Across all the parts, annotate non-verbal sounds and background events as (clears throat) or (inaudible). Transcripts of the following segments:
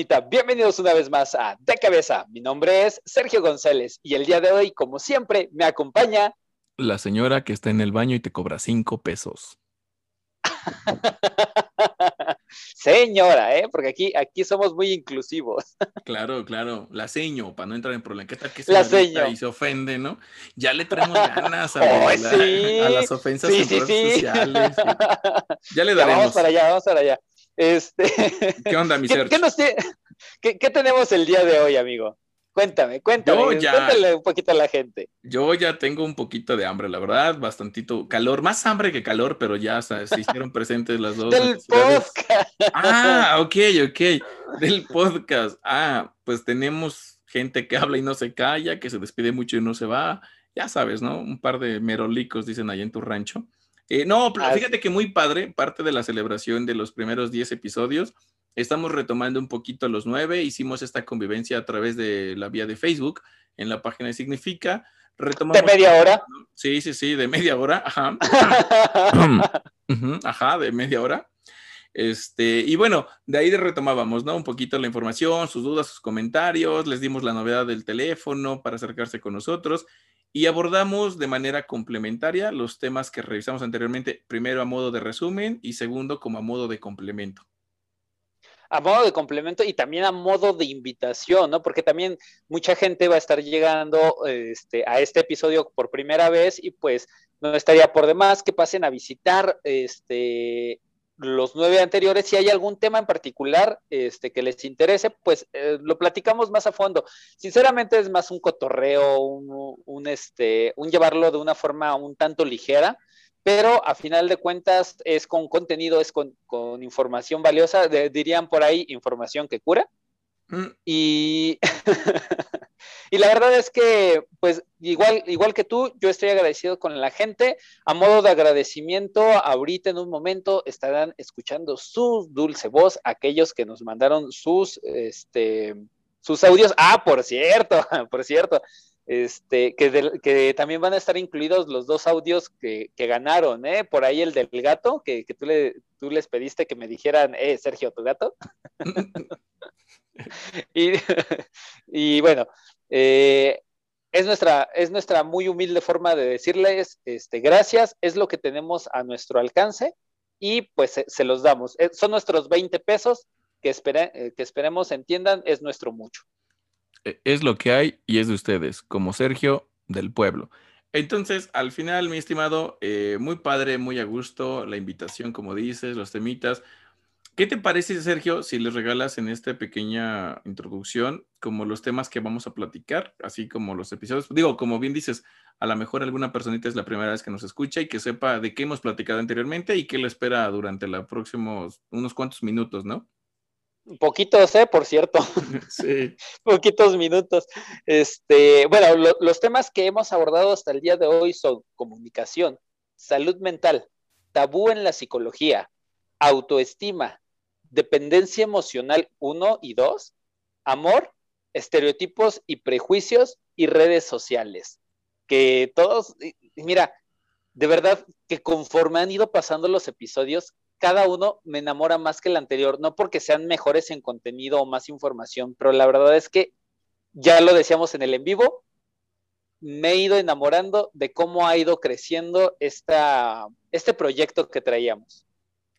Bonita? Bienvenidos una vez más a De Cabeza. Mi nombre es Sergio González y el día de hoy, como siempre, me acompaña la señora que está en el baño y te cobra cinco pesos. (laughs) Señora, ¿eh? Porque aquí, aquí somos muy inclusivos. (laughs) Claro, claro. La seño, para no entrar en problemas. ¿Qué tal que se la seño. y se ofende, no? Ya le traemos ganas a, (laughs) las ofensas en redes sociales. Ya le daremos. vamos para allá, vamos para allá. Este, (laughs) ¿Qué onda, mi ¿Qué, (laughs) ¿qué, ¿qué, tenemos el día de hoy, amigo? Cuéntame, cuéntame, cuéntale un poquito a la gente. Yo ya tengo un poquito de hambre, la verdad, bastantito calor, más hambre que calor, pero ya se hicieron presentes las dos. Del podcast. Ah, (laughs) ok, ok, del podcast. Ah, pues tenemos gente que habla y no se calla, que se despide mucho y no se va. Ya sabes, ¿no? Un par de merolicos, dicen ahí en tu rancho. Eh, no, fíjate que muy padre, parte de la celebración de los primeros 10 episodios. Estamos retomando un poquito los nueve. Hicimos esta convivencia a través de la vía de Facebook en la página de Significa. Retomamos ¿De media hora? Sí, sí, sí, de media hora. Ajá. (laughs) Ajá, de media hora. Este, y bueno, de ahí retomábamos, ¿no? Un poquito la información, sus dudas, sus comentarios, les dimos la novedad del teléfono para acercarse con nosotros y abordamos de manera complementaria los temas que revisamos anteriormente, primero a modo de resumen y segundo como a modo de complemento. A modo de complemento y también a modo de invitación, ¿no? Porque también mucha gente va a estar llegando este, a este episodio por primera vez y pues no estaría por demás que pasen a visitar este, los nueve anteriores, si hay algún tema en particular este, que les interese, pues eh, lo platicamos más a fondo. Sinceramente es más un cotorreo, un, este, un llevarlo de una forma un tanto ligera, pero a final de cuentas es con contenido, es con, información valiosa, dirían por ahí información que cura. Y, (laughs) y la verdad es que, pues, igual, igual que tú, yo estoy agradecido con la gente. A modo de agradecimiento, ahorita en un momento estarán escuchando su dulce voz, aquellos que nos mandaron sus, este, sus audios. Ah, por cierto, (laughs) por cierto, este, que, que, también van a estar incluidos los dos audios que, ganaron, ¿eh? Por ahí el del gato, que, tú, le, tú les pediste que me dijeran, eh, Sergio, tu gato. (laughs) (laughs) (laughs) y, bueno, eh, es, nuestra, es nuestra muy humilde forma de decirles este, gracias, es lo que tenemos a nuestro alcance y pues se, los damos. Eh, son nuestros 20 pesos que, eh, que esperemos entiendan, es nuestro mucho. Es lo que hay y es de ustedes, como Sergio del pueblo. Entonces, al final, mi estimado, muy padre, muy a gusto, la invitación, como dices, los temitas. ¿Qué te parece, Sergio, si les regalas en esta pequeña introducción como los temas que vamos a platicar, así como los episodios? Digo, como bien dices, a lo mejor alguna personita es la primera vez que nos escucha y que sepa de qué hemos platicado anteriormente y qué le espera durante los próximos unos cuantos minutos, ¿no? Poquitos, ¿eh? Por cierto. (laughs) Sí. (laughs) Poquitos minutos. Este, bueno, los temas que hemos abordado hasta el día de hoy son comunicación, salud mental, tabú en la psicología, autoestima, dependencia emocional 1 y 2, amor, estereotipos y prejuicios y redes sociales. Que todos, mira, de verdad que conforme han ido pasando los episodios, cada uno me enamora más que el anterior, no porque sean mejores en contenido o más información, pero la verdad es que ya lo decíamos en el en vivo, me he ido enamorando de cómo ha ido creciendo esta, este proyecto que traíamos.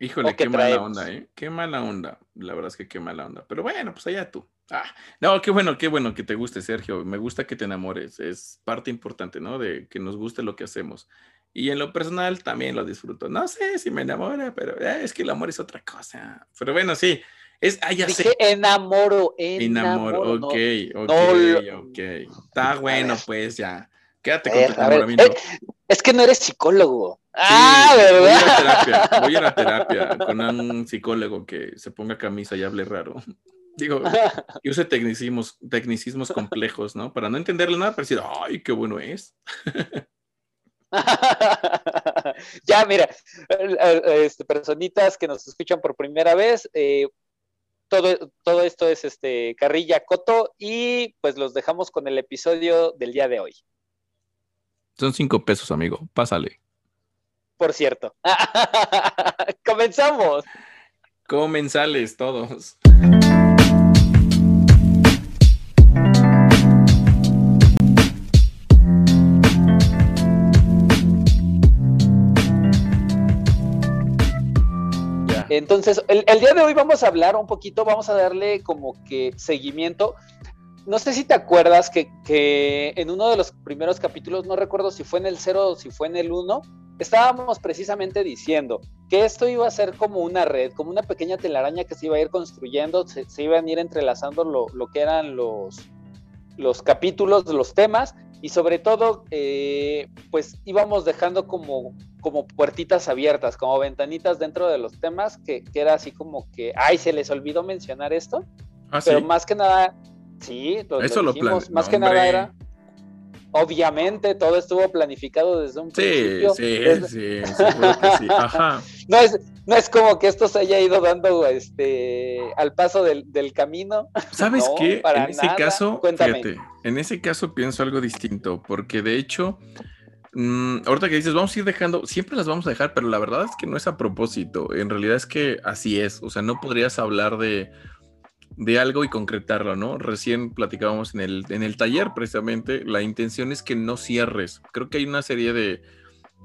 Híjole, qué mala onda, ¿eh? Qué mala onda. La verdad es que qué mala onda. Pero bueno, pues allá tú. Ah, no, qué bueno, qué bueno que te guste, Sergio. Me gusta que te enamores. Es parte importante, ¿no? De que nos guste lo que hacemos. Y en lo personal también lo disfruto. No sé si me enamora, pero eh, es que el amor es otra cosa. Pero bueno, sí. Es, ah, ya Dije enamoro, enamoro. Enamoro, ok, ok, ok. Está bueno, pues ya. Quédate con tu enamoramiento. Eh, es que no eres psicólogo. Ah, ¿verdad? Voy a, terapia, voy a la terapia (laughs) con un psicólogo que se ponga camisa y hable raro. (laughs) Digo, yo use tecnicismos, tecnicismos complejos, ¿no? Para no entenderle nada, pero decir, ay, qué bueno es. (laughs) ya, mira, este, personitas que nos escuchan por primera vez, eh, todo, todo esto es este Carrilla Coto y pues los dejamos con el episodio del día de hoy. Son cinco pesos, amigo. Pásale. Por cierto. (laughs) Comenzamos. Comenzales todos. Entonces, el, día de hoy vamos a hablar un poquito, vamos a darle como que seguimiento. No sé si te acuerdas que, que en uno de los primeros capítulos, no recuerdo si fue en el 0 o si fue en el 1, estábamos precisamente diciendo que esto iba a ser como una red, como una pequeña telaraña que se iba a ir construyendo, se, iban a ir entrelazando lo, lo, que eran los, los capítulos, los temas, y sobre todo, eh, pues íbamos dejando como, como puertitas abiertas, como ventanitas dentro de los temas, que, que era así como que, ay, se les olvidó mencionar esto, ah, pero más que nada, sí, Eso lo, dijimos, más que nada era obviamente todo estuvo planificado desde un principio. Sí, sí, sí, Ajá. (laughs) No es, no es como que esto se haya ido dando este al paso del, camino. ¿Sabes qué? En ese caso, fíjate, en ese caso pienso algo distinto, porque de hecho, mmm, ahorita que dices, vamos a ir dejando, siempre las vamos a dejar, pero la verdad es que no es a propósito. En realidad es que así es. O sea, no podrías hablar de de algo y concretarlo, ¿no? Recién platicábamos en el, en el taller precisamente, la intención es que no cierres. Creo que hay una serie de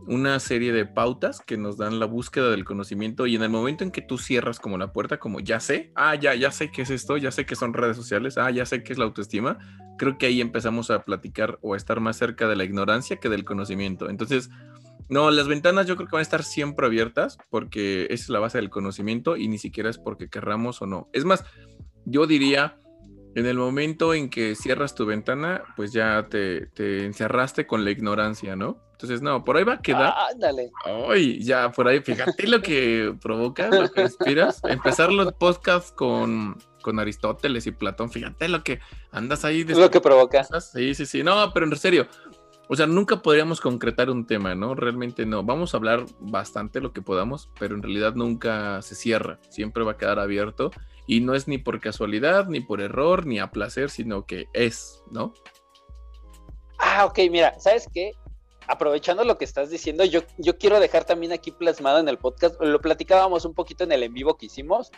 una serie de pautas que nos dan la búsqueda del conocimiento y en el momento en que tú cierras como la puerta, como ya sé, ah, ya, ya sé qué es esto, ya sé qué son redes sociales, ah, ya sé qué es la autoestima, creo que ahí empezamos a platicar o a estar más cerca de la ignorancia que del conocimiento. Entonces, no, las ventanas yo creo que van a estar siempre abiertas porque es la base del conocimiento y ni siquiera es porque querramos o no. Es más, yo diría, en el momento en que cierras tu ventana, pues ya te, encerraste con la ignorancia, ¿no? Entonces, no, por ahí va a quedar. ándale. Ay, ya, por ahí, fíjate lo que provoca, lo que inspiras. Empezar los podcasts con, con Aristóteles y Platón, fíjate lo que andas ahí. Es lo que provoca. Sí, sí, sí. No, pero en serio, o sea, nunca podríamos concretar un tema, ¿no? Realmente no. Vamos a hablar bastante lo que podamos, pero en realidad nunca se cierra. Siempre va a quedar abierto y no es ni por casualidad, ni por error, ni a placer, sino que es, ¿no? Ah, ok, mira, ¿sabes qué? Aprovechando lo que estás diciendo, yo, yo quiero dejar también aquí plasmado en el podcast, lo platicábamos un poquito en el en vivo que hicimos,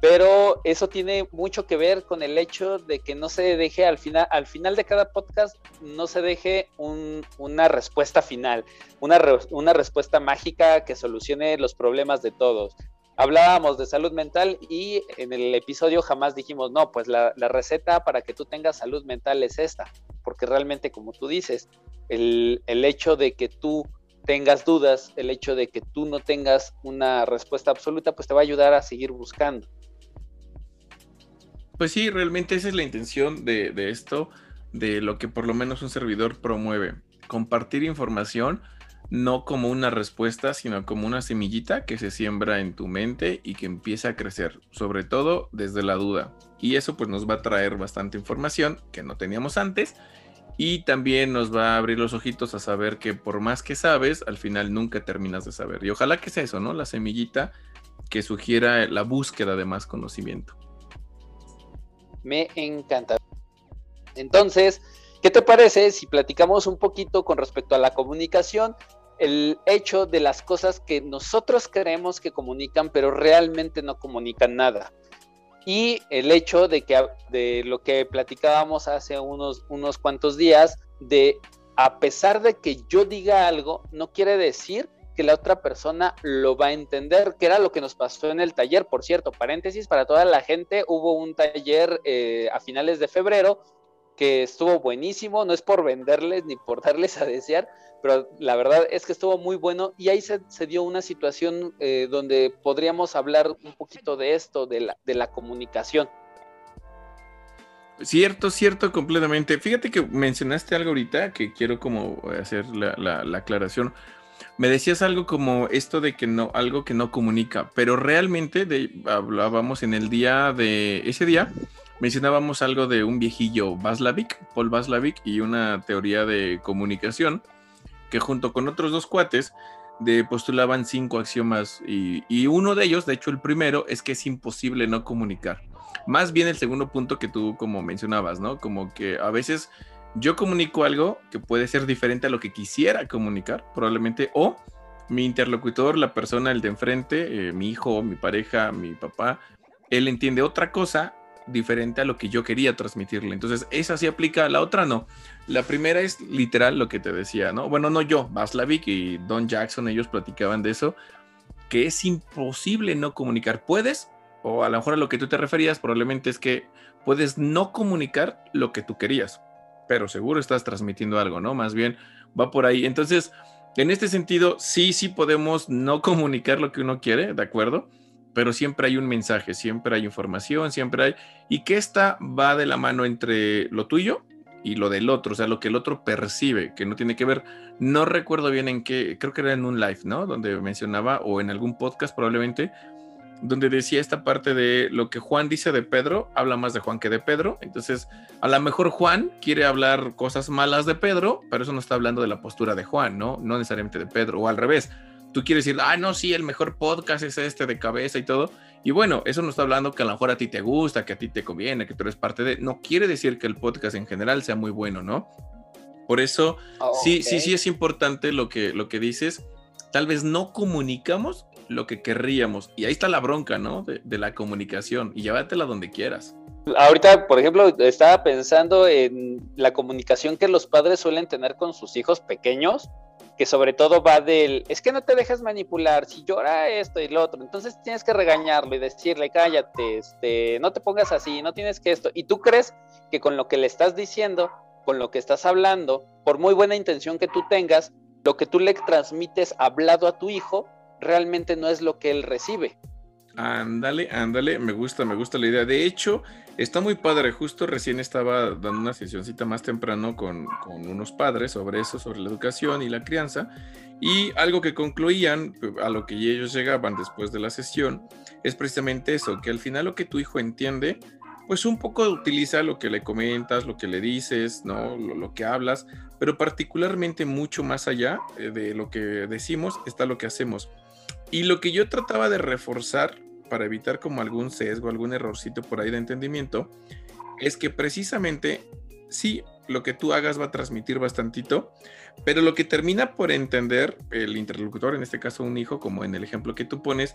pero eso tiene mucho que ver con el hecho de que no se deje al final, al final de cada podcast, no se deje una respuesta final, una, una respuesta mágica que solucione los problemas de todos hablábamos de salud mental y en el episodio jamás dijimos, no, pues la, receta para que tú tengas salud mental es esta, porque realmente como tú dices, el, hecho de que tú tengas dudas, el hecho de que tú no tengas una respuesta absoluta, pues te va a ayudar a seguir buscando. Pues sí, realmente esa es la intención de, de esto, de lo que por lo menos un servidor promueve, compartir información no como una respuesta, sino como una semillita que se siembra en tu mente y que empieza a crecer, sobre todo desde la duda. Y eso pues nos va a traer bastante información que no teníamos antes y también nos va a abrir los ojitos a saber que por más que sabes, al final nunca terminas de saber. Y ojalá que sea eso, ¿no? La semillita que sugiera la búsqueda de más conocimiento. Me encanta. Entonces, ¿Qué te parece si platicamos un poquito con respecto a la comunicación? El hecho de las cosas que nosotros creemos que comunican, pero realmente no comunican nada. Y el hecho de que de lo que platicábamos hace unos, unos cuantos días, de a pesar de que yo diga algo, no quiere decir que la otra persona lo va a entender, que era lo que nos pasó en el taller, por cierto, paréntesis, para toda la gente, hubo un taller eh, a finales de febrero que estuvo buenísimo, no es por venderles ni por darles a desear, pero la verdad es que estuvo muy bueno y ahí se, dio una situación eh, donde podríamos hablar un poquito de esto, de la, de la comunicación. Cierto, cierto, completamente. Fíjate que mencionaste algo ahorita que quiero como hacer la, la aclaración. me decías algo como esto de que no, algo que no comunica, pero realmente hablábamos en el día de ese día, mencionábamos algo de un viejillo Vaslavik, Paul Vaslavik, y una teoría de comunicación que junto con otros dos cuates postulaban cinco axiomas y, y, uno de ellos, de hecho el primero, es que es imposible no comunicar. Más bien el segundo punto que tú como mencionabas, ¿no? Como que a veces yo comunico algo que puede ser diferente a lo que quisiera comunicar, probablemente, o mi interlocutor, la persona, el de enfrente, eh, mi hijo, mi pareja, mi papá, él entiende otra cosa diferente a lo que yo quería transmitirle. Entonces, esa sí aplica, la otra no. La primera es literal lo que te decía, ¿no? Bueno, no yo, Vaslavik y Don Jackson, ellos platicaban de eso, que es imposible no comunicar. Puedes, o a lo mejor a lo que tú te referías, probablemente es que puedes no comunicar lo que tú querías, pero seguro estás transmitiendo algo, ¿no? Más bien va por ahí. Entonces, en este sentido, sí, sí podemos no comunicar lo que uno quiere, ¿de acuerdo? Pero siempre hay un mensaje, siempre hay información, siempre hay... Y que esta va de la mano entre lo tuyo y lo del otro, o sea, lo que el otro percibe, que no tiene que ver, no recuerdo bien en qué, creo que era en un live, ¿no? Donde mencionaba, o en algún podcast probablemente, donde decía esta parte de lo que Juan dice de Pedro, habla más de Juan que de Pedro. Entonces, a lo mejor Juan quiere hablar cosas malas de Pedro, pero eso no está hablando de la postura de Juan, ¿no? No necesariamente de Pedro, o al revés. Tú quieres decir, ah, no, sí, el mejor podcast es este de cabeza y todo. Y bueno, eso no está hablando que a lo mejor a ti te gusta, que a ti te conviene, que tú eres parte de. No quiere decir que el podcast en general sea muy bueno, ¿no? Por eso, sí, sí, sí es importante lo que, lo que dices. Tal vez no comunicamos lo que querríamos. Y ahí está la bronca, ¿no? De, la comunicación. Y llévatela donde quieras. Ahorita, por ejemplo, estaba pensando en la comunicación que los padres suelen tener con sus hijos pequeños, que sobre todo va del, es que no te dejes manipular, si llora esto y lo otro, entonces tienes que regañarlo y decirle, cállate, este, no te pongas así, no tienes que esto. Y tú crees que con lo que le estás diciendo, con lo que estás hablando, por muy buena intención que tú tengas, lo que tú le transmites hablado a tu hijo realmente no es lo que él recibe. Ándale, ándale, me gusta, me gusta la idea. De hecho, está muy padre. Justo recién estaba dando una sesioncita más temprano con, unos padres sobre eso, sobre la educación y la crianza. Y algo que concluían, a lo que ellos llegaban después de la sesión, es precisamente eso, que al final lo que tu hijo entiende, pues un poco utiliza lo que le comentas, lo que le dices, ¿no? Lo, lo, que hablas, pero particularmente mucho más allá eh, de lo que decimos está lo que hacemos. Y lo que yo trataba de reforzar para evitar como algún sesgo, algún errorcito por ahí de entendimiento, es que precisamente sí, lo que tú hagas va a transmitir bastantito, pero lo que termina por entender el interlocutor, en este caso un hijo, como en el ejemplo que tú pones,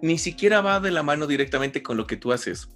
ni siquiera va de la mano directamente con lo que tú haces.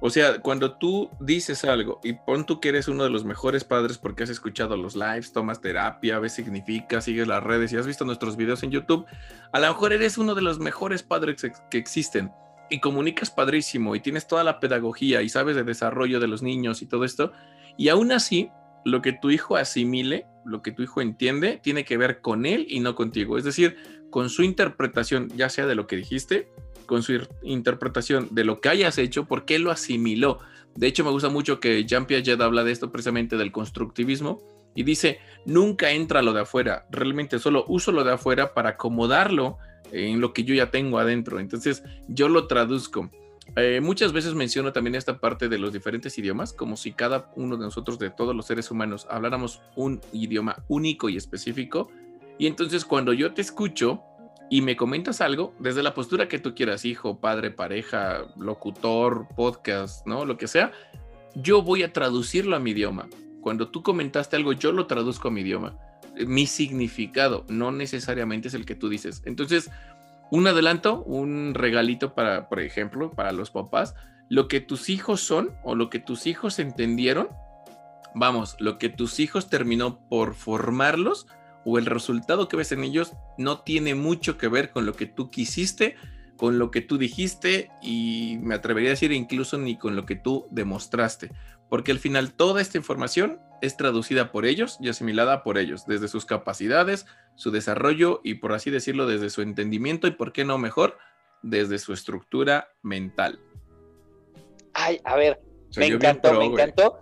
O sea, cuando tú dices algo y pon tú que eres uno de los mejores padres porque has escuchado los lives, tomas terapia, ves significa, sigues las redes y has visto nuestros videos en YouTube, a lo mejor eres uno de los mejores padres que existen y comunicas padrísimo y tienes toda la pedagogía y sabes de desarrollo de los niños y todo esto, y aún así, lo que tu hijo asimile, lo que tu hijo entiende, tiene que ver con él y no contigo. Es decir, con su interpretación, ya sea de lo que dijiste con su interpretación de lo que hayas hecho, por qué lo asimiló. De hecho, me gusta mucho que Jean Piaget habla de esto precisamente del constructivismo y dice, nunca entra lo de afuera, realmente solo uso lo de afuera para acomodarlo en lo que yo ya tengo adentro. Entonces, yo lo traduzco. Eh, muchas veces menciono también esta parte de los diferentes idiomas, como si cada uno de nosotros, de todos los seres humanos, habláramos un idioma único y específico. Y entonces cuando yo te escucho, y me comentas algo desde la postura que tú quieras, hijo, padre, pareja, locutor, podcast, ¿no? Lo que sea, yo voy a traducirlo a mi idioma. Cuando tú comentaste algo, yo lo traduzco a mi idioma. Mi significado no necesariamente es el que tú dices. Entonces, un adelanto, un regalito para, por ejemplo, para los papás, lo que tus hijos son o lo que tus hijos entendieron, vamos, lo que tus hijos terminó por formarlos, o el resultado que ves en ellos no tiene mucho que ver con lo que tú quisiste, con lo que tú dijiste y me atrevería a decir incluso ni con lo que tú demostraste, porque al final toda esta información es traducida por ellos y asimilada por ellos, desde sus capacidades, su desarrollo y por así decirlo, desde su entendimiento y, por qué no mejor, desde su estructura mental. Ay, a ver, me encantó, me encantó.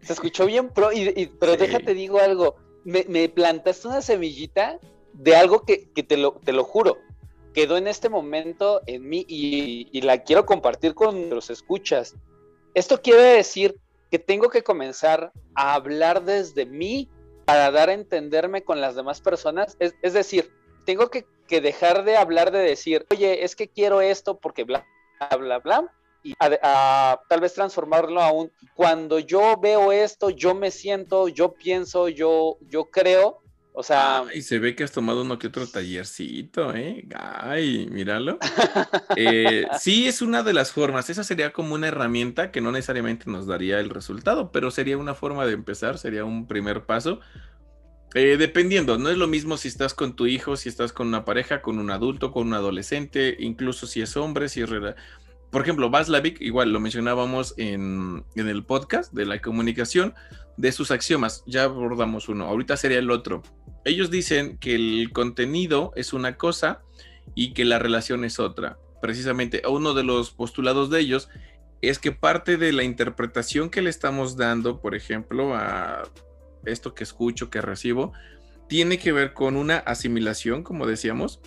Se escuchó bien pro, y, pero déjate digo algo me, plantaste una semillita de algo que, te, lo, te lo juro, quedó en este momento en mí y, y la quiero compartir con los escuchas. Esto quiere decir que tengo que comenzar a hablar desde mí para dar a entenderme con las demás personas. Es, es decir, tengo que, que, dejar de hablar de decir, oye, es que quiero esto porque bla, bla, bla, bla, y a, tal vez transformarlo a un, cuando yo veo esto, yo me siento, yo pienso, yo, yo creo, o sea. y se ve que has tomado uno que otro tallercito, ¿eh? Ay, míralo. (laughs) Eh, sí, es una de las formas. Esa sería como una herramienta que no necesariamente nos daría el resultado, pero sería una forma de empezar, sería un primer paso. Eh, dependiendo, no es lo mismo si estás con tu hijo, si estás con una pareja, con un adulto, con un adolescente, incluso si es hombre, si es... Por ejemplo, Vaslavik, igual lo mencionábamos en, en el podcast de la comunicación, de sus axiomas. Ya abordamos uno, ahorita sería el otro. Ellos dicen que el contenido es una cosa y que la relación es otra. Precisamente uno de los postulados de ellos es que parte de la interpretación que le estamos dando, por ejemplo, a esto que escucho, que recibo, tiene que ver con una asimilación, como decíamos,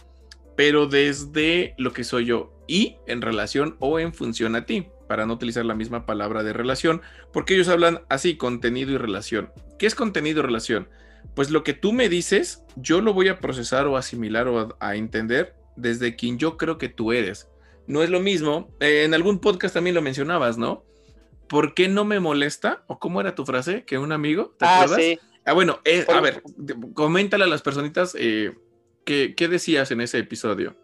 pero desde lo que soy yo y en relación o en función a ti para no utilizar la misma palabra de relación, porque ellos hablan así, contenido y relación. ¿Qué es contenido y relación? Pues lo que tú me dices, yo lo voy a procesar o asimilar o a, entender desde quien yo creo que tú eres. No es lo mismo, eh, en algún podcast también lo mencionabas, ¿no? ¿Por qué no me molesta? ¿O cómo era tu frase? ¿Que un amigo? ¿Te ah, acuerdas? Sí. Ah, bueno, eh, a ver, coméntale a las personitas eh, ¿qué, ¿qué decías en ese episodio.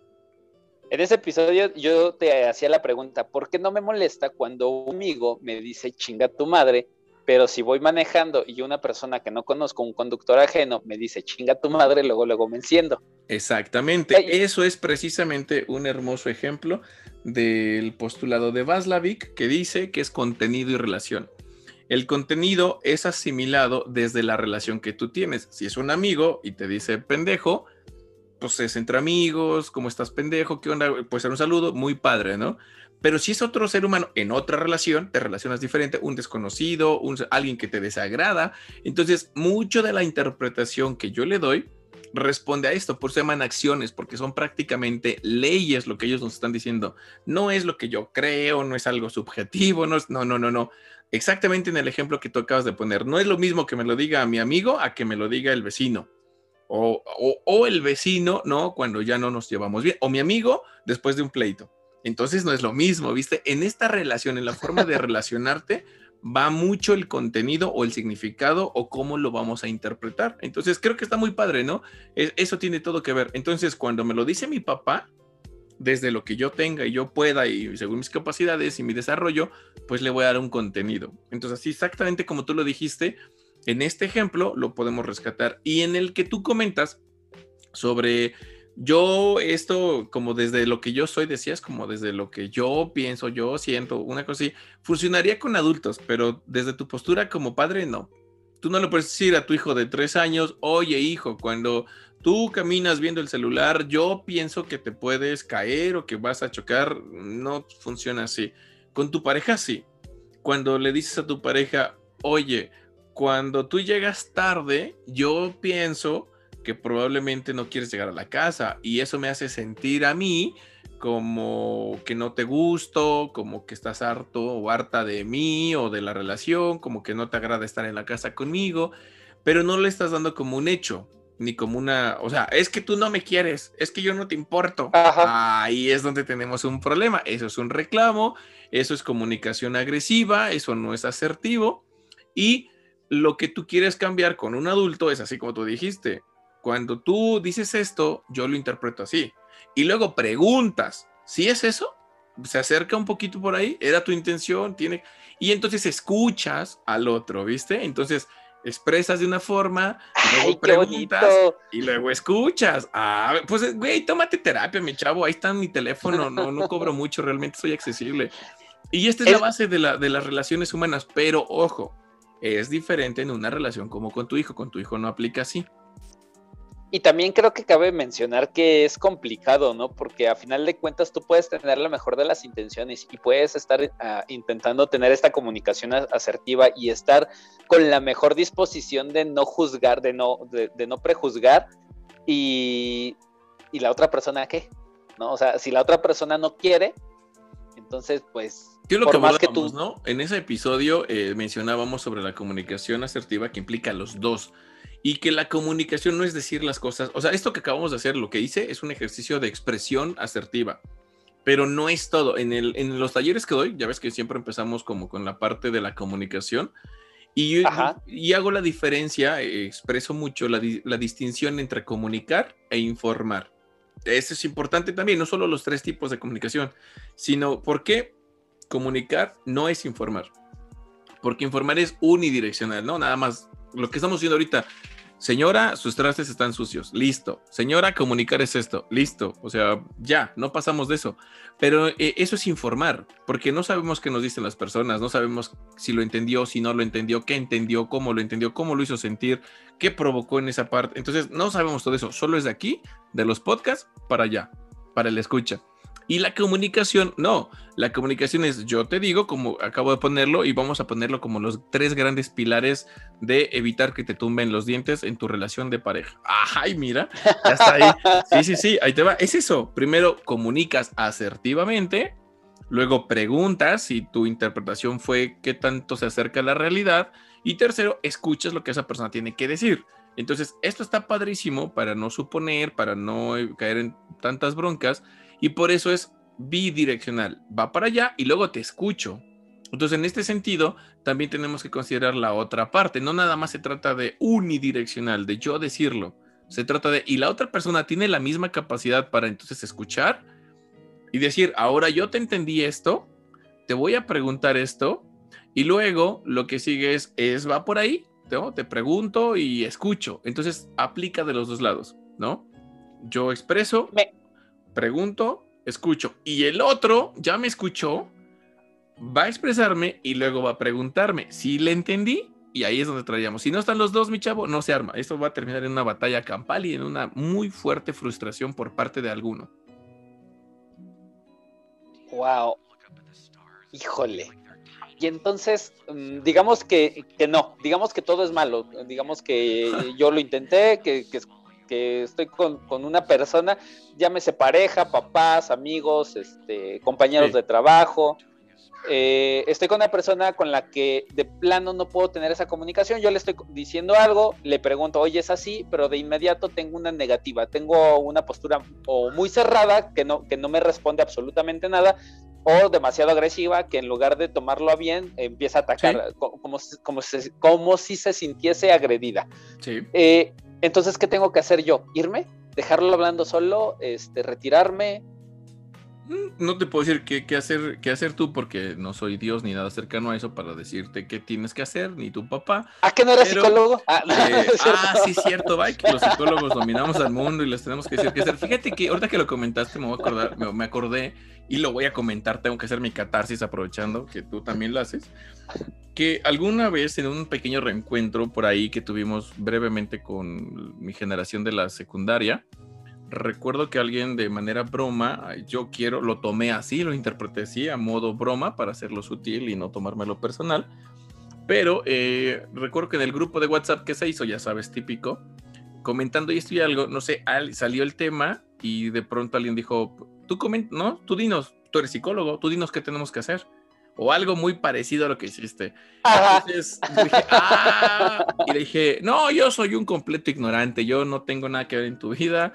En ese episodio yo te hacía la pregunta, ¿por qué no me molesta cuando un amigo me dice chinga tu madre? Pero si voy manejando y una persona que no conozco, un conductor ajeno, me dice chinga tu madre, luego luego me enciendo. Exactamente. Eso es precisamente un hermoso ejemplo del postulado de Vaslavik que dice que es contenido y relación. El contenido es asimilado desde la relación que tú tienes. Si es un amigo y te dice pendejo, pues es entre amigos, ¿cómo estás pendejo? ¿Qué onda? Puede ser un saludo, muy padre, ¿no? Pero si es otro ser humano en otra relación, te relacionas diferente, un desconocido, alguien que te desagrada. Entonces, mucho de la interpretación que yo le doy responde a esto, por eso llaman acciones, porque son prácticamente leyes lo que ellos nos están diciendo. No es lo que yo creo, no es algo subjetivo, no, es, no, no, no, no. Exactamente en el ejemplo que tú acabas de poner, no es lo mismo que me lo diga mi amigo a que me lo diga el vecino o, el vecino, ¿no? Cuando ya no nos llevamos bien, o mi amigo después de un pleito. Entonces no es lo mismo, ¿viste? En esta relación, en la forma de (laughs) relacionarte, va mucho el contenido o el significado o cómo lo vamos a interpretar. Entonces creo que está muy padre, ¿no? eso tiene todo que ver. Entonces cuando me lo dice mi papá, desde lo que yo tenga y yo pueda y según mis capacidades y mi desarrollo, pues le voy a dar un contenido. Entonces así exactamente como tú lo dijiste, en este ejemplo lo podemos rescatar y en el que tú comentas sobre yo esto como desde lo que yo soy, decías como desde lo que yo pienso, yo siento, una cosa así, funcionaría con adultos, pero desde tu postura como padre no. Tú no le puedes decir a tu hijo de tres años, oye hijo, cuando tú caminas viendo el celular, yo pienso que te puedes caer o que vas a chocar, no funciona así. Con tu pareja sí. Cuando le dices a tu pareja, oye, cuando tú llegas tarde, yo pienso que probablemente no quieres llegar a la casa y eso me hace sentir a mí como que no te gusto, como que estás harto o harta de mí o de la relación, como que no te agrada estar en la casa conmigo, pero no le estás dando como un hecho, ni como una, o sea, es que tú no me quieres, es que yo no te importo. Ahí es donde tenemos un problema, eso es un reclamo, eso es comunicación agresiva, eso no es asertivo y lo que tú quieres cambiar con un adulto es así como tú dijiste. Cuando tú dices esto, yo lo interpreto así. Y luego preguntas, ¿si es eso? Se acerca un poquito por ahí, era tu intención, tiene... Y entonces escuchas al otro, ¿viste? Entonces expresas de una forma, luego preguntas y luego escuchas. Ah, pues güey, tómate terapia, mi chavo, ahí está mi teléfono, no, no cobro mucho, realmente soy accesible. Y esta es, la base de, la, de las relaciones humanas, pero ojo, es diferente en una relación como con tu hijo. Con tu hijo no aplica así. Y también creo que cabe mencionar que es complicado, ¿no? Porque a final de cuentas tú puedes tener la mejor de las intenciones y puedes estar ah, intentando tener esta comunicación asertiva y estar con la mejor disposición de no juzgar, de no, prejuzgar, y, y la otra persona qué, ¿no? O sea, si la otra persona no quiere, entonces pues... Yo lo que más que tú... ¿no? En ese episodio eh, mencionábamos sobre la comunicación asertiva que implica a los dos y que la comunicación no es decir las cosas, o sea, esto que acabamos de hacer, lo que hice es un ejercicio de expresión asertiva, pero no es todo. En, el, en los talleres que doy, ya ves que siempre empezamos como con la parte de la comunicación y, y hago la diferencia, eh, expreso mucho la, la distinción entre comunicar e informar. Eso es importante también, no solo los tres tipos de comunicación, sino porque comunicar no es informar. Porque informar es unidireccional, ¿no? Nada más lo que estamos viendo ahorita. Señora, sus trastes están sucios. Listo. Señora, comunicar es esto. Listo. O sea, ya, no pasamos de eso. Pero eh, eso es informar, porque no sabemos qué nos dicen las personas, no sabemos si lo entendió, si no lo entendió, qué entendió, cómo lo entendió, cómo lo hizo sentir, qué provocó en esa parte. Entonces, no sabemos todo eso. Solo es de aquí, de los podcasts, para allá, para la escucha. Y la comunicación, no, la comunicación es yo te digo, como acabo de ponerlo, y vamos a ponerlo como los tres grandes pilares de evitar que te tumben los dientes en tu relación de pareja. Ay, mira, ya está ahí. (laughs) Sí, sí, sí, ahí te va. Es eso. Primero, comunicas asertivamente, luego preguntas si tu interpretación fue qué tanto se acerca a la realidad, y tercero, escuchas lo que esa persona tiene que decir. Entonces, esto está padrísimo para no suponer, para no caer en tantas broncas y por eso es bidireccional. Va para allá y luego te escucho. Entonces, en este sentido, también tenemos que considerar la otra parte. No nada más se trata de unidireccional, de yo decirlo. Se trata de, y la otra persona tiene la misma capacidad para entonces escuchar y decir, ahora yo te entendí esto, te voy a preguntar esto, y luego lo que sigue es, es va por ahí, te pregunto y escucho. Entonces, aplica de los dos lados, ¿no? Yo expreso, pregunto, escucho. Y el otro ya me escuchó, va a expresarme y luego va a preguntarme si le entendí. Y ahí es donde traíamos. Si no están los dos, mi chavo, no se arma. Esto va a terminar en una batalla campal y en una muy fuerte frustración por parte de alguno. Wow. Híjole. Y entonces, mm, digamos que, que, no, digamos que todo es malo, digamos que yo lo intenté, que, que, que estoy con, una persona, llámese pareja, papás, amigos, este, compañeros de trabajo. Eh, estoy con una persona con la que de plano no puedo tener esa comunicación. Yo le estoy diciendo algo, le pregunto, oye, es así, pero de inmediato tengo una negativa, tengo una postura o muy cerrada que no, que no me responde absolutamente nada, o demasiado agresiva que en lugar de tomarlo a bien empieza a atacar como, como, como, si se sintiese agredida. Sí. Eh, entonces, ¿qué tengo que hacer yo? ¿Irme? ¿Dejarlo hablando solo? Este, ¿Retirarme? Mm, no te puedo decir qué, hacer, qué hacer tú porque no soy Dios ni nada cercano a eso para decirte qué tienes que hacer, ni tu papá. ¿Ah, que no eres psicólogo? Ah, (laughs) eh, ah sí, cierto, que los psicólogos dominamos al mundo y les tenemos que decir qué hacer. Fíjate que ahorita que lo comentaste me voy a acordar, me acordé y lo voy a comentar, tengo que hacer mi catarsis aprovechando que tú también lo haces que alguna vez en un pequeño reencuentro por ahí que tuvimos brevemente con mi generación de la secundaria, recuerdo que alguien de manera broma, yo quiero, lo tomé así, lo interpreté así, a modo broma, para hacerlo sutil y no tomármelo personal. Pero eh, recuerdo que en el grupo de WhatsApp que se hizo, ya sabes, típico, comentando esto y algo, no sé, salió el tema y de pronto alguien dijo, tú coment no, tú dinos, tú eres psicólogo, tú dinos qué tenemos que hacer o algo muy parecido a lo que hiciste. (laughs) Entonces dije, ah", y le dije, no, yo soy un completo ignorante, yo no tengo nada que ver en tu vida.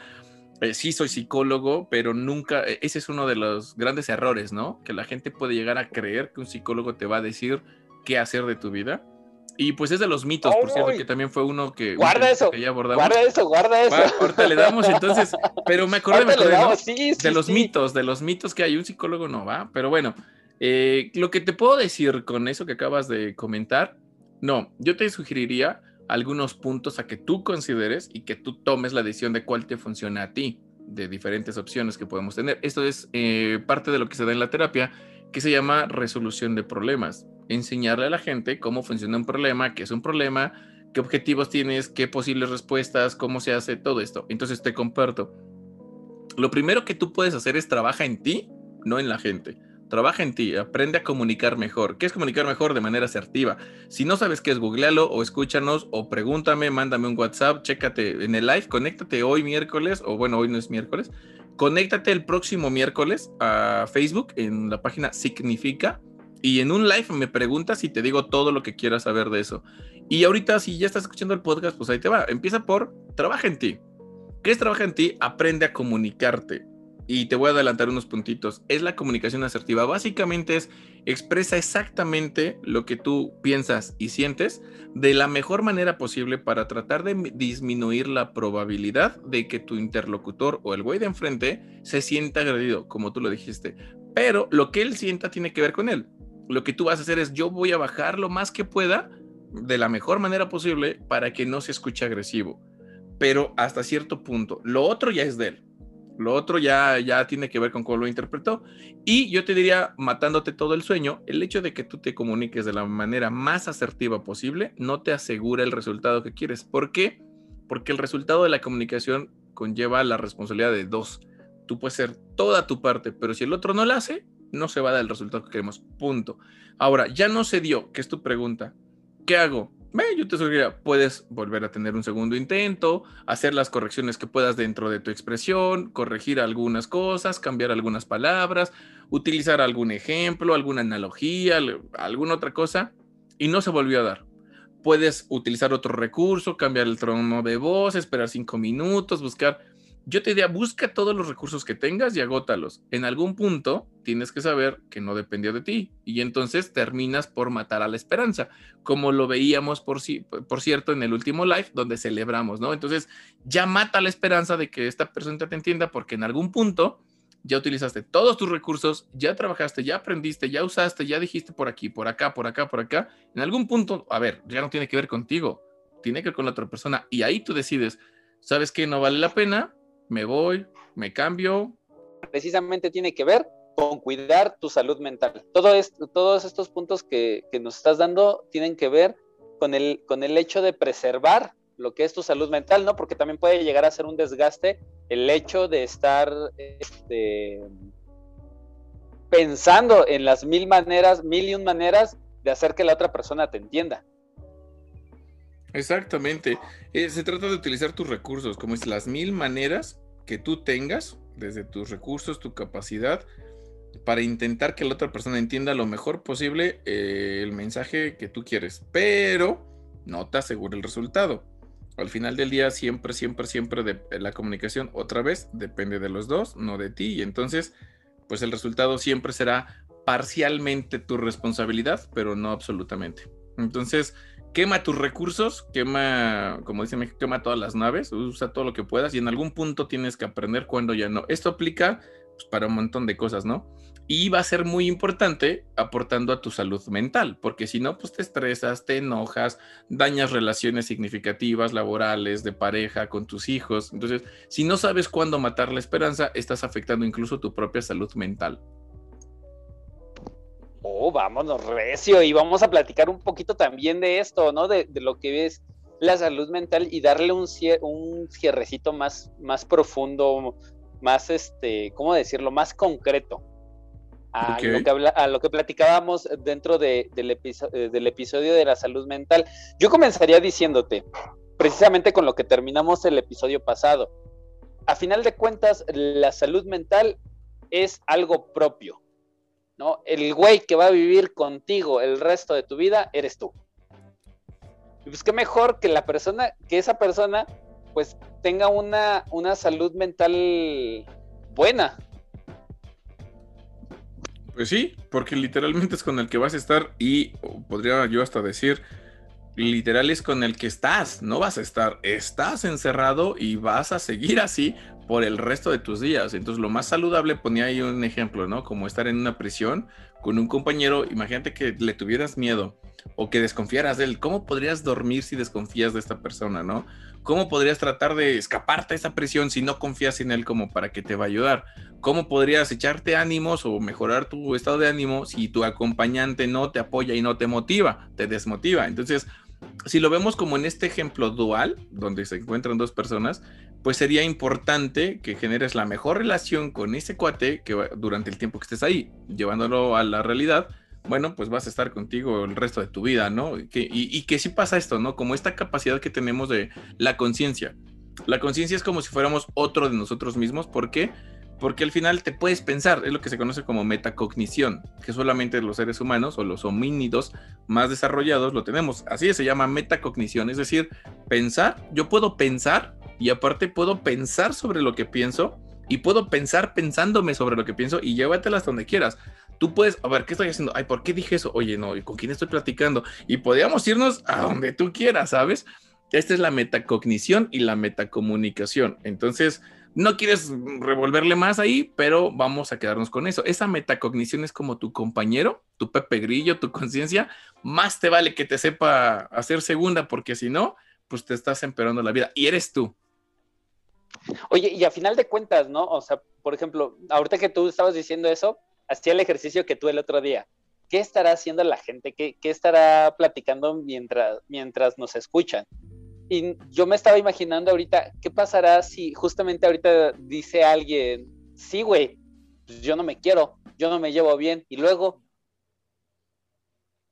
Eh, sí soy psicólogo, pero nunca, e, ese es uno de los grandes errores, ¿no? Que la gente puede llegar a creer que un psicólogo te va a decir qué hacer de tu vida. Y pues es de los mitos, por cierto, que también fue uno que... Guarda eso, guarda eso, guarda eso. ahorita le damos entonces, (laughs) pero me acordé, me acordé, ¿no? de los mitos, de los mitos que hay, un psicólogo no va, pero bueno, eh, lo que te puedo decir con eso que acabas de comentar, no, yo te sugeriría algunos puntos a que tú consideres y que tú tomes la decisión de cuál te funciona a ti, de diferentes opciones que podemos tener. Esto es eh, parte de lo que se da en la terapia, que se llama resolución de problemas. Enseñarle a la gente cómo funciona un problema, qué es un problema, qué objetivos tienes, qué posibles respuestas, cómo se hace todo esto. Entonces te comparto. Lo primero que tú puedes hacer es trabaja en ti, no en la gente trabaja en ti, aprende a comunicar mejor. ¿Qué es comunicar mejor de manera asertiva? Si no sabes qué es, googlealo o escúchanos o pregúntame, mándame un WhatsApp, chécate en el live, conéctate hoy miércoles, o bueno, hoy no es miércoles, conéctate el próximo miércoles a Facebook en la página Significa y en un live me preguntas y te digo todo lo que quieras saber de eso. Y ahorita, si ya estás escuchando el podcast, pues ahí te va. Empieza por trabaja en ti. ¿Qué es trabaja en ti? Aprende a comunicarte. Y te voy a adelantar unos puntitos. Es la comunicación asertiva. Básicamente es expresa exactamente lo que tú piensas y sientes de la mejor manera posible para tratar de disminuir la probabilidad de que tu interlocutor o el güey de enfrente se sienta agredido, como tú lo dijiste. Pero lo que él sienta tiene que ver con él lo que tú vas a hacer es yo voy a bajar lo más que pueda de la mejor manera posible para que no se escuche agresivo, pero hasta cierto punto. Lo otro ya es de él. Lo otro ya, ya tiene que ver con cómo lo interpretó. Y yo te diría, matándote todo el sueño, el hecho de que tú te comuniques de la manera más asertiva posible no te asegura el resultado que quieres. ¿Por qué? Porque el resultado de la comunicación conlleva la responsabilidad de dos. Tú puedes ser toda tu parte, pero si el otro no la hace, no se va a dar el resultado que queremos. Punto. Ahora, ya no se dio, que es tu pregunta. ¿Qué hago? Ve, yo te sugeriría, puedes volver a tener un segundo intento, hacer las correcciones que puedas dentro de tu expresión, corregir algunas cosas, cambiar algunas palabras, utilizar algún ejemplo, alguna analogía, alguna otra cosa, y no se volvió a dar. Puedes utilizar otro recurso, cambiar el tono de voz, esperar cinco minutos, buscar yo te diría, busca todos los recursos que tengas y agótalos. En algún punto tienes que saber que no dependió de ti y entonces terminas por matar a la esperanza, como lo veíamos por, por cierto en el último live donde celebramos, ¿no? Entonces ya mata la esperanza de que esta persona te entienda porque en algún punto ya utilizaste todos tus recursos, ya trabajaste, ya aprendiste, ya usaste, ya dijiste por aquí, por acá, por acá, por acá. En algún punto, a ver, ya no tiene que ver contigo, tiene que ver con la otra persona y ahí tú decides, ¿sabes qué? No vale la pena, me voy, me cambio. Precisamente tiene que ver con cuidar tu salud mental. Todo esto, todos estos puntos que, nos estás dando tienen que ver con el, con el hecho de preservar lo que es tu salud mental, ¿no? Porque también puede llegar a ser un desgaste el hecho de estar este, pensando en las mil maneras, mil y un maneras de hacer que la otra persona te entienda. Exactamente. Eh, se trata de utilizar tus recursos, como es las mil maneras que tú tengas, desde tus recursos, tu capacidad, para intentar que la otra persona entienda lo mejor posible eh, el mensaje que tú quieres, pero no te asegura el resultado. Al final del día, siempre, siempre, siempre de, la comunicación, otra vez, depende de los dos, no de ti, y entonces, pues el resultado siempre será parcialmente tu responsabilidad, pero no absolutamente. Entonces, quema tus recursos, quema, como dice México, quema todas las naves, usa todo lo que puedas y en algún punto tienes que aprender cuando ya no. Esto aplica pues, para un montón de cosas, ¿no? Y va a ser muy importante aportando a tu salud mental, porque si no, pues te estresas, te enojas, dañas relaciones significativas, laborales, de pareja, con tus hijos. Entonces, si no sabes cuándo matar la esperanza, estás afectando incluso tu propia salud mental. Oh, vámonos, recio, y vamos a platicar un poquito también de esto, ¿no? De, lo que es la salud mental y darle un, un cierrecito más, más profundo, más, este, ¿cómo decirlo? Más concreto a, lo, que a lo que platicábamos dentro del, eh, del episodio de la salud mental. Yo comenzaría diciéndote, precisamente con lo que terminamos el episodio pasado, a final de cuentas, la salud mental es algo propio el güey que va a vivir contigo el resto de tu vida eres tú. Y pues qué mejor que la persona, que esa persona, pues tenga una, una salud mental buena. Pues sí, porque literalmente es con el que vas a estar y podría yo hasta decir, literal es con el que estás, no vas a estar, estás encerrado y vas a seguir así por el resto de tus días. Entonces, lo más saludable, ponía ahí un ejemplo, ¿no? Como estar en una prisión con un compañero, imagínate que le tuvieras miedo o que desconfiaras de él. ¿Cómo podrías dormir si desconfías de esta persona, ¿no? ¿Cómo podrías tratar de escaparte de esa prisión si no confías en él como para que te va a ayudar? ¿Cómo podrías echarte ánimos o mejorar tu estado de ánimo si tu acompañante no te apoya y no te motiva, te desmotiva? Entonces, si lo vemos como en este ejemplo dual, donde se encuentran dos personas, pues sería importante que generes la mejor relación con ese cuate que durante el tiempo que estés ahí, llevándolo a la realidad, bueno, pues vas a estar contigo el resto de tu vida, ¿no? y, y, que sí pasa esto, ¿no? Como esta capacidad que tenemos de la conciencia. La conciencia es como si fuéramos otro de nosotros mismos. ¿Por qué? Porque al final te puedes pensar, es lo que se conoce como metacognición, que solamente los seres humanos o los homínidos más desarrollados lo tenemos. Así se llama metacognición, es decir, pensar, yo puedo pensar y aparte puedo pensar sobre lo que pienso y puedo pensar pensándome sobre lo que pienso y llévatelas donde quieras. Tú puedes, a ver, ¿qué estoy haciendo? Ay, ¿por qué dije eso? Oye, no, ¿y con quién estoy platicando? Y podríamos irnos a donde tú quieras, ¿sabes? Esta es la metacognición y la metacomunicación. Entonces, no quieres revolverle más ahí, pero vamos a quedarnos con eso. Esa metacognición es como tu compañero, tu Pepe Grillo, tu conciencia. Más te vale que te sepa hacer segunda, porque si no, pues te estás empeorando la vida. Y eres tú. Oye, y a final de cuentas, ¿no? O sea, por ejemplo, ahorita que tú estabas diciendo eso, hacía el ejercicio que tú el otro día. ¿Qué estará haciendo la gente? ¿Qué, estará platicando mientras, mientras nos escuchan? Y yo me estaba imaginando ahorita, ¿qué pasará si justamente ahorita dice alguien, sí, güey, pues yo no me quiero, yo no me llevo bien, y luego...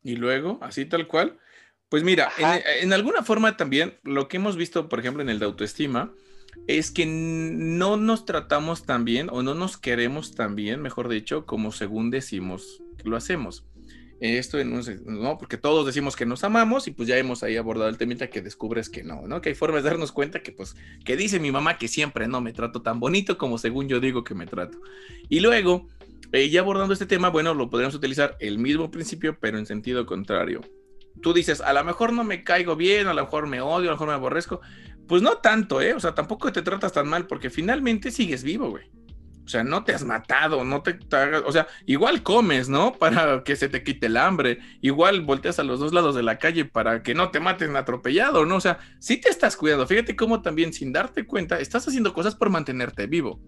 Y luego, así tal cual. Pues mira, en, en, alguna forma también lo que hemos visto, por ejemplo, en el de autoestima, es que no nos tratamos tan bien o no nos queremos tan bien, mejor dicho, como según decimos que lo hacemos. Esto no, porque todos decimos que nos amamos y pues ya hemos ahí abordado el tema que descubres que no, ¿no? Que hay formas de darnos cuenta que pues, que dice mi mamá que siempre no me trato tan bonito como según yo digo que me trato. Y luego, eh, ya abordando este tema, bueno, lo podríamos utilizar el mismo principio, pero en sentido contrario. Tú dices, a lo mejor no me caigo bien, a lo mejor me odio, a lo mejor me aborrezco, pues no tanto, ¿eh? O sea, tampoco te tratas tan mal porque finalmente sigues vivo, güey. O sea, no te has matado, no te, hagas, o sea, igual comes, ¿no? (laughs) Para que se te quite el hambre, igual volteas a los dos lados de la calle para que no te maten atropellado, ¿no? O sea, sí te estás cuidando. Fíjate cómo también sin darte cuenta estás haciendo cosas por mantenerte vivo.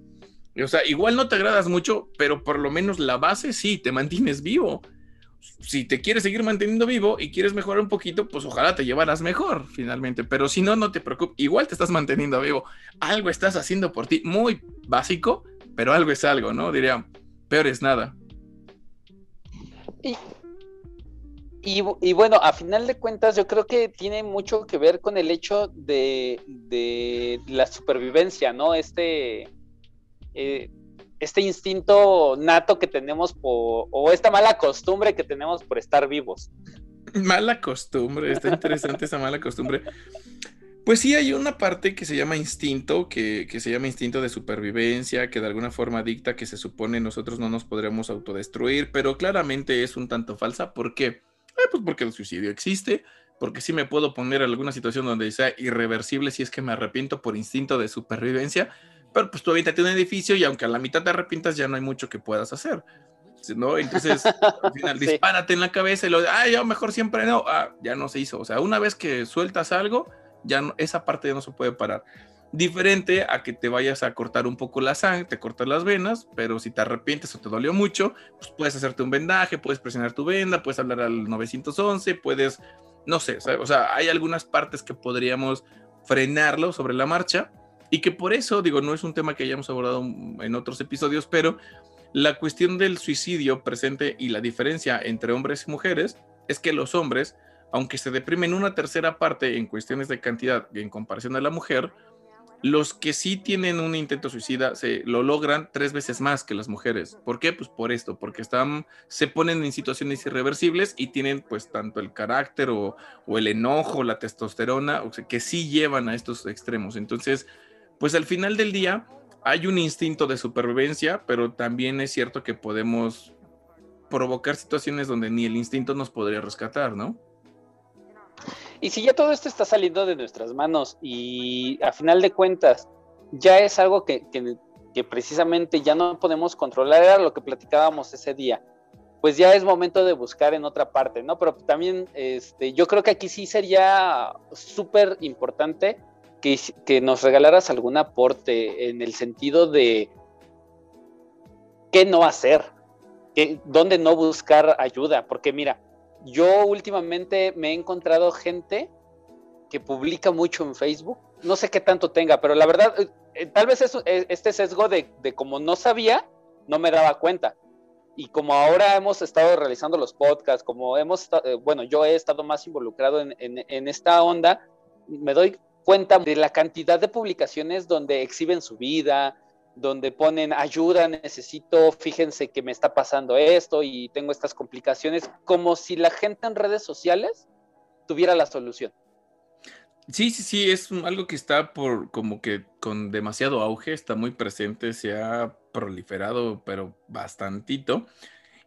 O sea, igual no te agradas mucho, pero por lo menos la base sí, te mantienes vivo si te quieres seguir manteniendo vivo y quieres mejorar un poquito, pues ojalá te llevaras mejor finalmente. Pero si no, no te preocupes, igual te estás manteniendo vivo. Algo estás haciendo por ti, muy básico, pero algo es algo, ¿no? Diría, peor es nada. Y, bueno, a final de cuentas, yo creo que tiene mucho que ver con el hecho de, de la supervivencia, ¿no? Este. Eh, este instinto nato que tenemos o esta mala costumbre que tenemos por estar vivos. Mala costumbre, está interesante esa mala costumbre. Pues sí, hay una parte que se llama instinto, que, se llama instinto de supervivencia, que de alguna forma dicta que se supone nosotros no nos podremos autodestruir, pero claramente es un tanto falsa. ¿Por qué? Eh, pues porque el suicidio existe, porque sí me puedo poner en alguna situación donde sea irreversible si es que me arrepiento por instinto de supervivencia, pero pues tú tienes un edificio y aunque a la mitad te arrepientas ya no hay mucho que puedas hacer. ¿no? Entonces, (laughs) al final, dispárate en la cabeza y lo, ah, yo mejor siempre no, ah, ya no se hizo. O sea, una vez que sueltas algo, ya no, esa parte ya no se puede parar. Diferente a que te vayas a cortar un poco la sangre, te cortas las venas, pero si te arrepientes o te dolió mucho, pues puedes hacerte un vendaje, puedes presionar tu venda, puedes hablar al 911, puedes, no sé, o sea, hay algunas partes que podríamos frenarlo sobre la marcha, y que por eso, digo, no es un tema que hayamos abordado en otros episodios, pero la cuestión del suicidio presente y la diferencia entre hombres y mujeres es que los hombres, aunque se deprimen una tercera parte en cuestiones de cantidad en comparación a la mujer, los que sí tienen un intento suicida se lo logran tres veces más que las mujeres. ¿Por qué? Pues por esto, porque están, se ponen en situaciones irreversibles y tienen pues tanto el carácter o, o el enojo, la testosterona, o sea, que sí llevan a estos extremos. Entonces, pues al final del día hay un instinto de supervivencia, pero también es cierto que podemos provocar situaciones donde ni el instinto nos podría rescatar, ¿no? Y si ya todo esto está saliendo de nuestras manos y a final de cuentas ya es algo que, precisamente ya no podemos controlar, era lo que platicábamos ese día, pues ya es momento de buscar en otra parte, ¿no? Pero también este, yo creo que aquí sí sería súper importante que, nos regalaras algún aporte en el sentido de qué no hacer, dónde no buscar ayuda, porque mira, yo últimamente me he encontrado gente que publica mucho en Facebook. No sé qué tanto tenga, pero la verdad, eh, tal vez es, este sesgo de, de como no sabía, no me daba cuenta. Y como ahora hemos estado realizando los podcasts, como hemos, eh, bueno, yo he estado más involucrado en, en, esta onda, me doy cuenta de la cantidad de publicaciones donde exhiben su vida, donde ponen ayuda, necesito, fíjense que me está pasando esto y tengo estas complicaciones, como si la gente en redes sociales tuviera la solución. Sí, sí, sí, es algo que está por como que con demasiado auge, está muy presente, se ha proliferado, pero bastantito.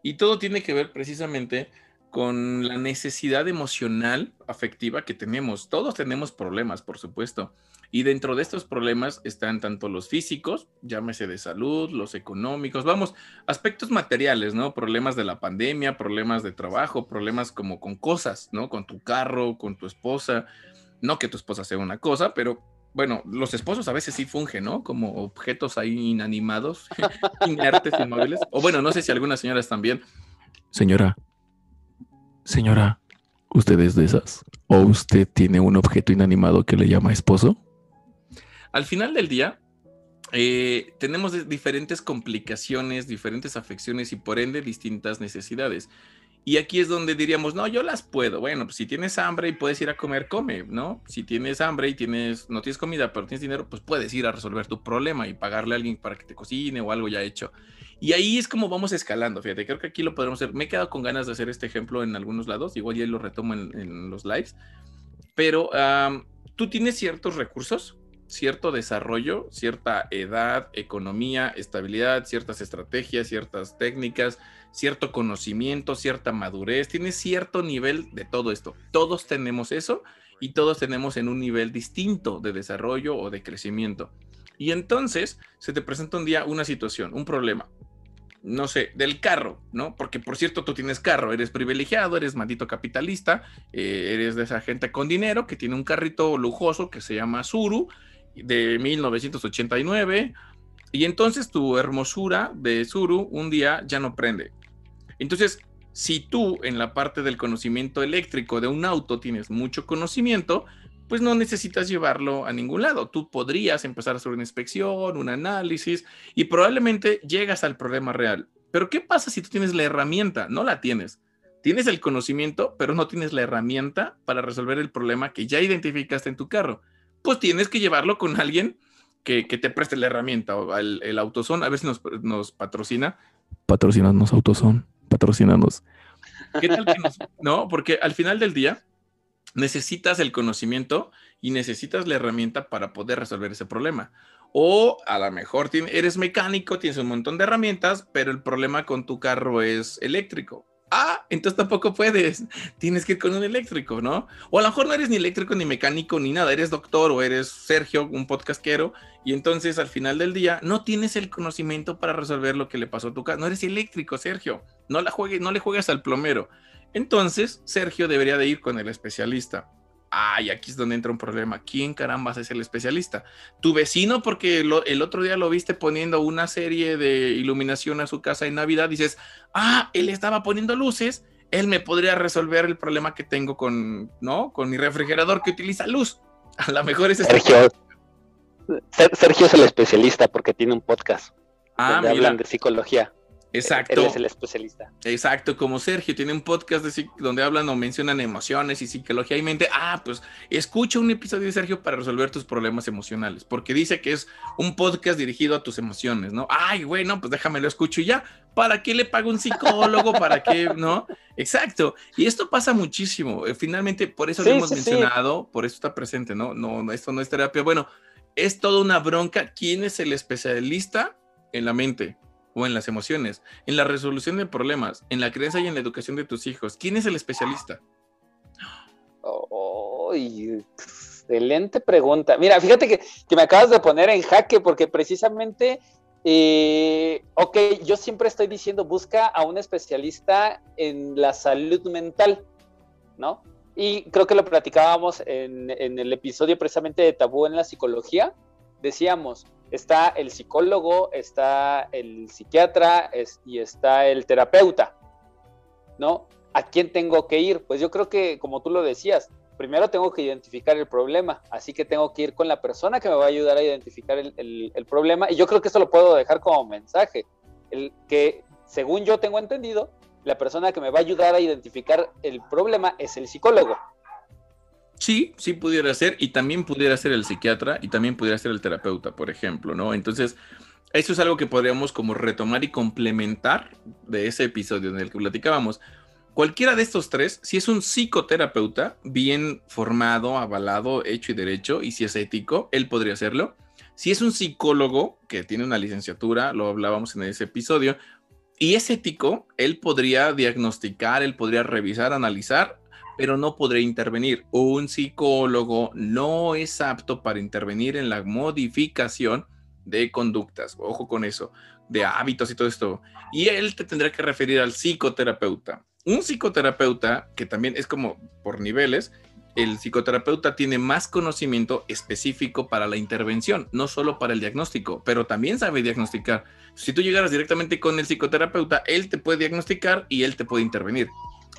Y todo tiene que ver precisamente con la necesidad emocional, afectiva que tenemos. Todos tenemos problemas, por supuesto. Y dentro de estos problemas están tanto los físicos, llámese de salud, los económicos, vamos, aspectos materiales, ¿no? Problemas de la pandemia, problemas de trabajo, problemas como con cosas, ¿no? Con tu carro, con tu esposa, no que tu esposa sea una cosa, pero bueno, los esposos a veces sí fungen, ¿no? Como objetos ahí inanimados, (laughs) inertes, inmóviles. O bueno, no sé si algunas señoras también. Señora, señora, ¿usted es de esas? ¿O usted tiene un objeto inanimado que le llama esposo? Al final del día, eh, tenemos diferentes complicaciones, diferentes afecciones y por ende distintas necesidades. Y aquí es donde diríamos, no, yo las puedo. Bueno, pues si tienes hambre y puedes ir a comer, come, ¿no? Si tienes hambre y tienes, no tienes comida, pero tienes dinero, pues puedes ir a resolver tu problema y pagarle a alguien para que te cocine o algo ya hecho. Y ahí es como vamos escalando, fíjate, creo que aquí lo podemos hacer. Me he quedado con ganas de hacer este ejemplo en algunos lados, igual ya lo retomo en, los lives, pero tú tienes ciertos recursos, cierto desarrollo, cierta edad, economía, estabilidad, ciertas estrategias, ciertas técnicas, cierto conocimiento, cierta madurez, tienes cierto nivel de todo esto. Todos tenemos eso y todos tenemos en un nivel distinto de desarrollo o de crecimiento. Y entonces se te presenta un día una situación, un problema, no sé, del carro, ¿no? Porque por cierto tú tienes carro, eres privilegiado, eres maldito capitalista, eh, eres de esa gente con dinero que tiene un carrito lujoso que se llama Suru de 1989. Y entonces tu hermosura de Suru un día ya no prende. Entonces, si tú en la parte del conocimiento eléctrico de un auto tienes mucho conocimiento, pues no necesitas llevarlo a ningún lado. Tú podrías empezar a hacer una inspección, un análisis y probablemente llegas al problema real. Pero ¿qué pasa si tú tienes la herramienta? No la tienes. Tienes el conocimiento, pero no tienes la herramienta para resolver el problema que ya identificaste en tu carro. Pues tienes que llevarlo con alguien que, te preste la herramienta o el, el AutoZone. A ver si nos, nos patrocina. Patrocinanos AutoZone patrocinanos. ¿Qué tal que no? Porque al final del día necesitas el conocimiento y necesitas la herramienta para poder resolver ese problema. O a lo mejor eres mecánico, tienes un montón de herramientas, pero el problema con tu carro es eléctrico Ah, entonces tampoco puedes. (laughs) Tienes que ir con un eléctrico, ¿no? O a lo mejor no eres ni eléctrico, ni mecánico, ni nada. Eres doctor o eres Sergio, un podcastero. Y entonces al final del día no tienes el conocimiento para resolver lo que le pasó a tu casa. No eres eléctrico, Sergio. No, la juegue, no le juegas al plomero. Entonces Sergio debería de ir con el especialista. Ay, aquí es donde entra un problema. ¿Quién carambas es el especialista? Tu vecino, porque el otro día lo viste poniendo una serie de iluminación a su casa en Navidad, dices, ah, él estaba poniendo luces, él me podría resolver el problema que tengo con, ¿no? Con mi refrigerador que utiliza luz. (laughs) A lo mejor es Sergio. Sergio es el especialista porque tiene un podcast. Ah, donde hablan de psicología. Exacto. Él es el especialista. Exacto, como Sergio tiene un podcast donde hablan o mencionan emociones y psicología y mente. Ah, pues escucha un episodio de Sergio para resolver tus problemas emocionales, porque dice que es un podcast dirigido a tus emociones, ¿no? Ay, güey, no, pues déjame lo escucho y ya. ¿Para qué le pago un psicólogo? ¿Para qué? ¿No? Exacto. Y esto pasa muchísimo. Eh, finalmente, por eso lo hemos mencionado, por eso está presente, ¿no? No, esto no es terapia. Bueno, es toda una bronca. ¿Quién es el especialista en la mente? O en las emociones, en la resolución de problemas, en la creencia y en la educación de tus hijos. ¿Quién es el especialista? Oh, excelente pregunta. Mira, fíjate que, me acabas de poner en jaque porque precisamente, eh, ok, yo siempre estoy diciendo, busca a un especialista en la salud mental, ¿no? Y creo que lo platicábamos en, en el episodio precisamente de Tabú en la psicología. Decíamos, está el psicólogo, está el psiquiatra y está el terapeuta, ¿no? ¿A quién tengo que ir? Pues yo creo que, como tú lo decías, primero tengo que identificar el problema, así que tengo que ir con la persona que me va a ayudar a identificar el, problema. Y yo creo que esto lo puedo dejar como mensaje, el que según yo tengo entendido, la persona que me va a ayudar a identificar el problema es el psicólogo. Sí, sí pudiera ser, y también pudiera ser el psiquiatra, y también pudiera ser el terapeuta, por ejemplo, ¿no? Entonces, eso es algo que podríamos como retomar y complementar de ese episodio en el que platicábamos. Cualquiera de estos tres, si es un psicoterapeuta bien formado, avalado, hecho y derecho, y si es ético, él podría hacerlo. Si es un psicólogo que tiene una licenciatura, lo hablábamos en ese episodio, y es ético, él podría diagnosticar, él podría revisar, analizar pero no podré intervenir. Un psicólogo no es apto para intervenir en la modificación de conductas, ojo con eso, de hábitos y todo esto. Y él te tendrá que referir al psicoterapeuta. Un psicoterapeuta, que también es como por niveles, el psicoterapeuta tiene más conocimiento específico para la intervención, no solo para el diagnóstico, pero también sabe diagnosticar. Si tú llegaras directamente con el psicoterapeuta, él te puede diagnosticar y él te puede intervenir.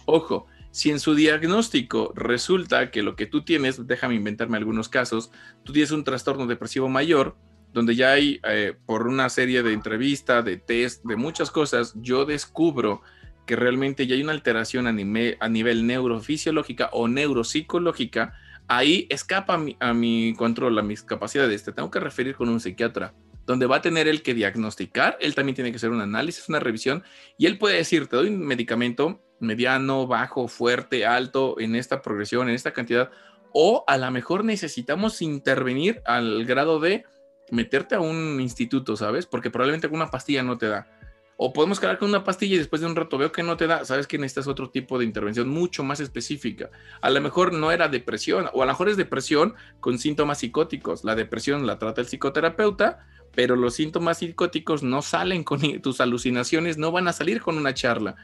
Ojo, si en su diagnóstico resulta que lo que tú tienes, déjame inventarme algunos casos, tú tienes un trastorno depresivo mayor, donde ya hay, eh, por una serie de entrevistas, de test, de muchas cosas, yo descubro que realmente ya hay una alteración a, a nivel neurofisiológica o neuropsicológica, ahí escapa a mi, a mi, control, a mis capacidades. Te tengo que referir con un psiquiatra, donde va a tener el que diagnosticar, él también tiene que hacer un análisis, una revisión, y él puede decir, te doy un medicamento mediano, bajo, fuerte, alto, en esta progresión, en esta cantidad, o a lo mejor necesitamos intervenir al grado de meterte a un instituto, ¿sabes? Porque probablemente con una pastilla no te da. O podemos quedar con una pastilla y después de un rato veo que no te da, sabes que necesitas otro tipo de intervención mucho más específica. A lo mejor no era depresión, o a lo mejor es depresión con síntomas psicóticos. La depresión la trata el psicoterapeuta, pero los síntomas psicóticos no salen con tus alucinaciones, no van a salir con una charla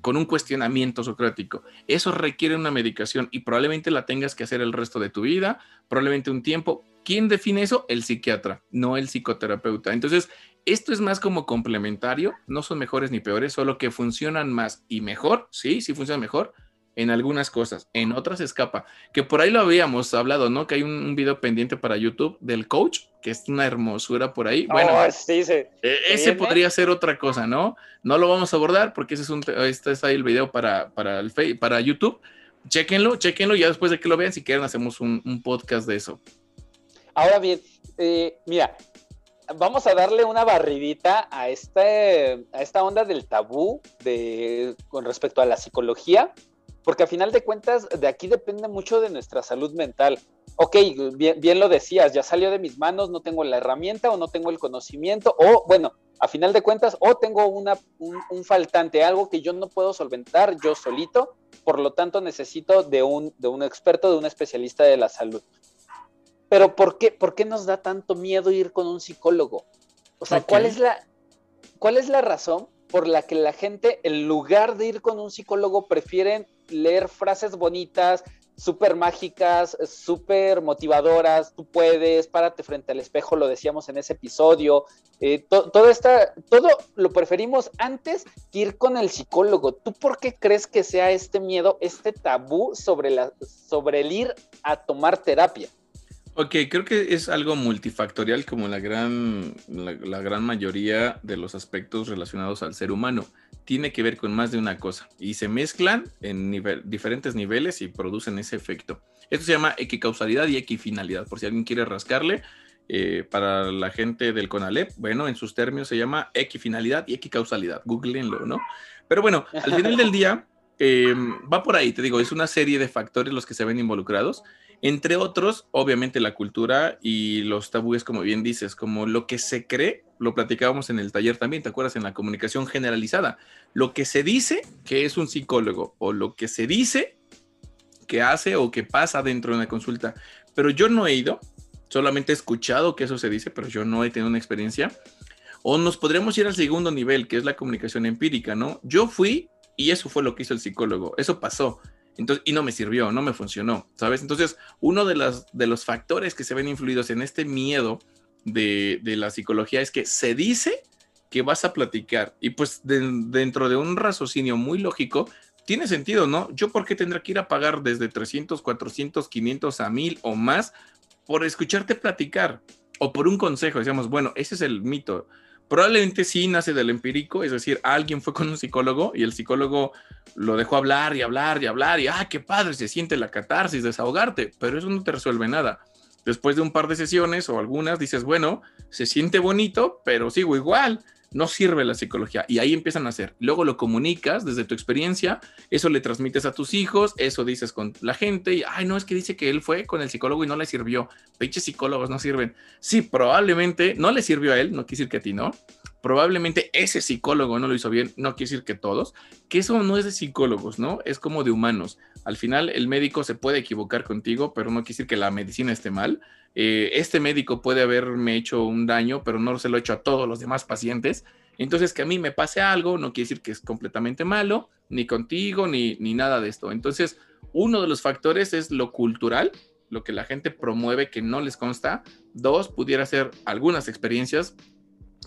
con un cuestionamiento socrático. Eso requiere una medicación y probablemente la tengas que hacer el resto de tu vida, probablemente un tiempo. ¿Quién define eso? El psiquiatra, no el psicoterapeuta. Entonces, esto es más como complementario, no son mejores ni peores, solo que funcionan más y mejor, sí, sí funcionan mejor, en algunas cosas, en otras escapa. Que por ahí lo habíamos hablado, ¿no? Que hay un, video pendiente para YouTube del coach, que es una hermosura por ahí. Bueno, oh, sí, sí. E, ese podría ser otra cosa, ¿no? No lo vamos a abordar porque ese es un, este es ahí el video para, para, el, para YouTube. Chequenlo, chequenlo, ya después de que lo vean, si quieren, hacemos un, un podcast de eso. Ahora bien, eh, mira, vamos a darle una barridita a, este, a esta onda del tabú de, con respecto a la psicología porque a final de cuentas de aquí depende mucho de nuestra salud mental. Ok, bien, lo decías, ya salió de mis manos, no tengo la herramienta o no tengo el conocimiento, o bueno, a final de cuentas, o tengo una, un, faltante, algo que yo no puedo solventar yo solito, por lo tanto necesito de un, de un experto, de un especialista de la salud. Pero ¿por qué, ¿por qué nos da tanto miedo ir con un psicólogo? O sea, ¿cuál, es la, ¿cuál es la razón por la que la gente, en lugar de ir con un psicólogo, prefieren leer frases bonitas, súper mágicas, súper motivadoras, tú puedes, párate frente al espejo, lo decíamos en ese episodio, eh, todo, esta, todo lo preferimos antes que ir con el psicólogo. ¿Tú por qué crees que sea este miedo, este tabú sobre, la, sobre el ir a tomar terapia? Ok, creo que es algo multifactorial como la gran, la, gran mayoría de los aspectos relacionados al ser humano. Tiene que ver con más de una cosa y se mezclan en diferentes niveles y producen ese efecto. Esto se llama equicausalidad y equifinalidad. Por si alguien quiere rascarle, eh, para la gente del CONALEP, bueno, en sus términos se llama equifinalidad y equicausalidad. Googleenlo, ¿no? Pero bueno, al final del día eh, va por ahí, te digo, es una serie de factores los que se ven involucrados entre otros, obviamente la cultura y los tabúes, como bien dices, como lo que se cree, lo platicábamos en el taller también, ¿te acuerdas? En la comunicación generalizada. Lo que se dice que es un psicólogo o lo que se dice que hace o que pasa dentro de una consulta. Pero yo no he ido, solamente he escuchado que eso se dice, pero yo no he tenido una experiencia. O nos podríamos ir al segundo nivel, que es la comunicación empírica, ¿no? Yo fui y eso fue lo que hizo el psicólogo, eso pasó. Entonces, y no me sirvió, no me funcionó, ¿sabes? Entonces, uno de, las, de los factores que se ven influidos en este miedo de, la psicología es que se dice que vas a platicar y pues dentro de un raciocinio muy lógico, tiene sentido, ¿no? Yo por qué tendría que ir a pagar desde 300, 400, 500 a 1000 o más por escucharte platicar o por un consejo? Decíamos, bueno, ese es el mito. Probablemente sí nace del empírico, es decir, alguien fue con un psicólogo y el psicólogo lo dejó hablar y hablar y hablar y, ah, qué padre, se siente la catarsis, desahogarte, pero eso no te resuelve nada. Después de un par de sesiones o algunas, dices, bueno, se siente bonito, pero sigo igual no sirve la psicología y ahí empiezan a hacer. Luego lo comunicas desde tu experiencia, eso le transmites a tus hijos, eso dices con la gente y, ay, no, es que dice que él fue con el psicólogo y no le sirvió. Pinches psicólogos no sirven. Sí, probablemente no le sirvió a él, no quiere decir que a ti no. Probablemente ese psicólogo no lo hizo bien, no quiere decir que todos, que eso no es de psicólogos, ¿no? Es como de humanos. Al final el médico se puede equivocar contigo, pero no quiere decir que la medicina esté mal eh, este médico puede haberme hecho un daño, pero no se lo he hecho a todos los demás pacientes. Entonces, que a mí me pase algo no quiere decir que es completamente malo, ni contigo, ni, ni nada de esto. Entonces, uno de los factores es lo cultural, lo que la gente promueve que no les consta. Dos, pudiera ser algunas experiencias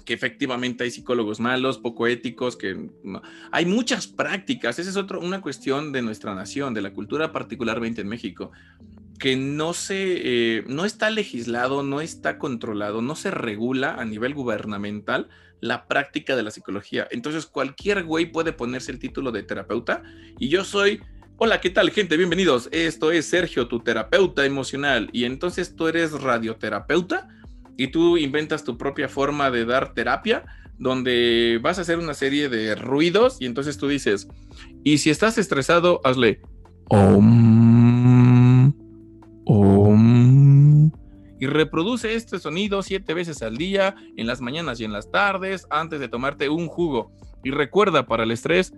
que efectivamente hay psicólogos malos, poco éticos, que hay muchas prácticas. Esa es otra una cuestión de nuestra nación, de la cultura particularmente en México que no se, eh, no está legislado, no está controlado, no se regula a nivel gubernamental la práctica de la psicología. Entonces cualquier güey puede ponerse el título de terapeuta y yo soy, hola, ¿qué tal gente? Bienvenidos. Esto es Sergio, tu terapeuta emocional. Y entonces tú eres radioterapeuta y tú inventas tu propia forma de dar terapia donde vas a hacer una serie de ruidos y entonces tú dices, y si estás estresado, hazle... Y reproduce este sonido siete veces al día, en las mañanas y en las tardes, antes de tomarte un jugo. Y recuerda para el estrés,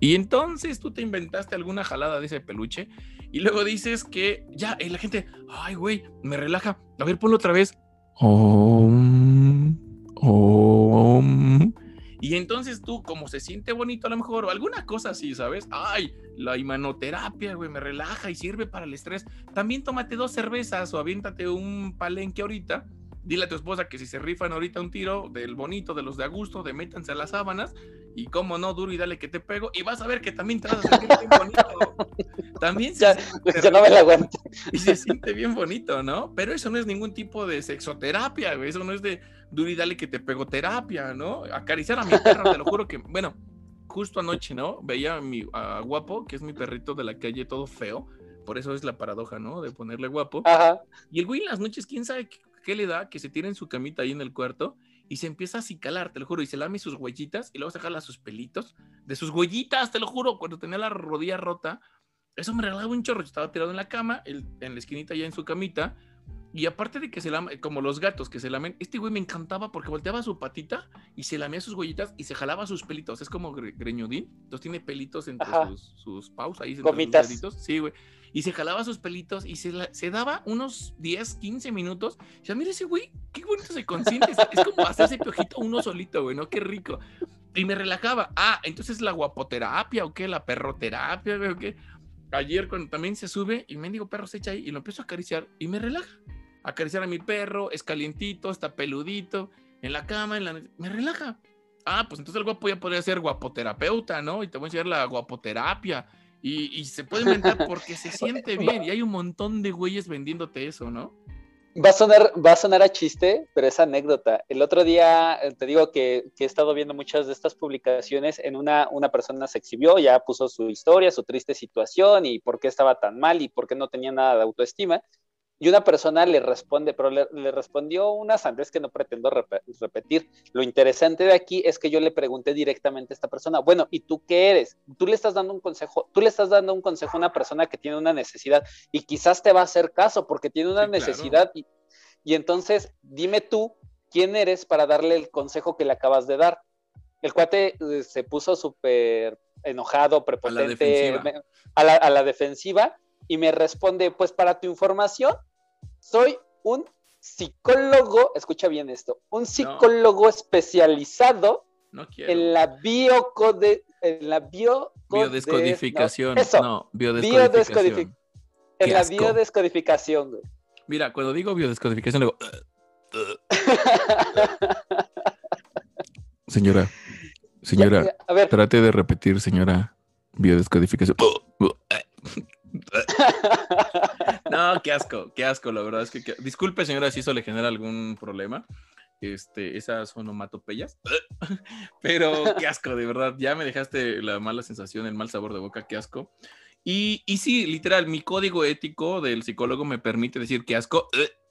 Y entonces tú te inventaste alguna jalada de ese peluche y luego dices que ya, y la gente, ay, güey, me relaja. A ver, ponlo otra vez. Y entonces tú, como se siente bonito a lo mejor, o alguna cosa así, ¿sabes? Ay, la imanoterapia, güey, me relaja y sirve para el estrés. También tómate dos cervezas o aviéntate un palenque ahorita. Dile a tu esposa que si se rifan ahorita un tiro del bonito, de los de a gusto, de métanse a las sábanas y como no, duro y dale que te pego y vas a ver que también te vas a sentir bien bonito. (laughs) También se ya, no me la aguanto. Y se siente bien bonito, ¿no? Pero eso no es ningún tipo de sexoterapia, güey. Eso no es de duro y dale que te pego terapia, ¿no? Acariciar a mi perro, te lo juro que, bueno, justo anoche, ¿no? Veía a mi guapo, que es mi perrito de la calle, todo feo. Por eso es la paradoja, ¿no? De ponerle guapo. Ajá. Y el güey en las noches, quién sabe qué, le da, que se tira en su camita ahí en el cuarto y se empieza a cicalar, te lo juro, y se lame sus huellitas y luego se jala sus pelitos de sus huellitas, te lo juro, cuando tenía la rodilla rota. Eso me regalaba un chorro. Yo estaba tirado en la cama, en la esquinita ya en su camita, y aparte de que se lame, como los gatos que se lamen, este güey me encantaba porque volteaba su patita y se lamía sus huellitas y se jalaba sus pelitos. Es como greñudín. Entonces tiene pelitos entre sus, sus paus ahí. Entre sus Sí, güey. Y se jalaba sus pelitos y se, se daba unos 10, 15 minutos. O sea, mira ese güey, qué bonito se consiente. es como hacerse piojito uno solito, güey, ¿no? Qué rico. Y me relajaba. Ah, entonces la guapoterapia o qué, la perroterapia, güey, o qué. Ayer cuando también se sube y me digo perro se echa ahí y lo empiezo a acariciar y me relaja acariciar a mi perro, es calientito, está peludito, en la cama, en la... me relaja. Ah, pues entonces el guapo ya podría ser guapoterapeuta, ¿no? Y te voy a enseñar la guapoterapia. Y, y se puede inventar porque se (laughs) siente bien. Y hay un montón de güeyes vendiéndote eso, ¿no? Va a, sonar, va a sonar a chiste, pero es anécdota. El otro día eh, te digo que, que, he estado viendo muchas de estas publicaciones. En una, una persona se exhibió, ya puso su historia, su triste situación y por qué estaba tan mal y por qué no tenía nada de autoestima. Y una persona le responde, pero le, respondió una sandez que no pretendo repetir. Lo interesante de aquí es que yo le pregunté directamente a esta persona, bueno, ¿y tú qué eres? Tú le estás dando un consejo, tú le estás dando un consejo a una persona que tiene una necesidad y quizás te va a hacer caso porque tiene una necesidad y, y entonces dime tú quién eres para darle el consejo que le acabas de dar. El cuate eh, se puso súper enojado, prepotente, a la, a la defensiva y me responde, pues para tu información, soy un psicólogo, escucha bien esto, un psicólogo especializado en la biocode, en la bio biodescodificación, no, biodescodificación. en la biodescodificación, güey. Mira, cuando digo biodescodificación, digo... (laughs) Señora, Señora, a ver. trate de repetir, señora biodescodificación. (laughs) (laughs) no, qué asco, qué asco, la verdad es que, disculpe señora si eso le genera algún problema. Este, esas onomatopeyas, (laughs) pero qué asco, de verdad, ya me dejaste la mala sensación, el mal sabor de boca, qué asco. Y, y sí, literal, mi código ético del psicólogo me permite decir qué asco,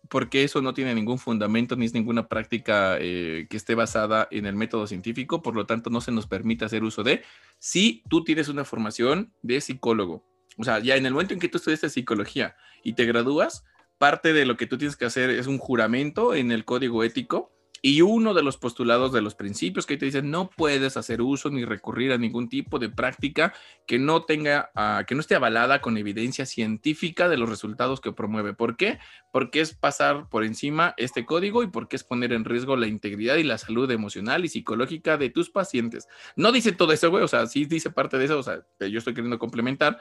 porque eso no tiene ningún fundamento ni es ninguna práctica eh, que esté basada en el método científico, por lo tanto no se nos permite hacer uso de si tú tienes una formación de psicólogo o sea, ya en el momento en que tú estudiaste psicología y te gradúas, parte de lo que tú tienes que hacer es un juramento en el código ético y uno de los postulados de los principios que te dicen no puedes hacer uso ni recurrir a ningún tipo de práctica que no tenga, ah, que no esté avalada con evidencia científica de los resultados que promueve. ¿Por qué? Porque es pasar por encima este código y porque es poner en riesgo la integridad y la salud emocional y psicológica de tus pacientes. No dice todo eso, güey, o sea, sí dice parte de eso, o sea, yo estoy queriendo complementar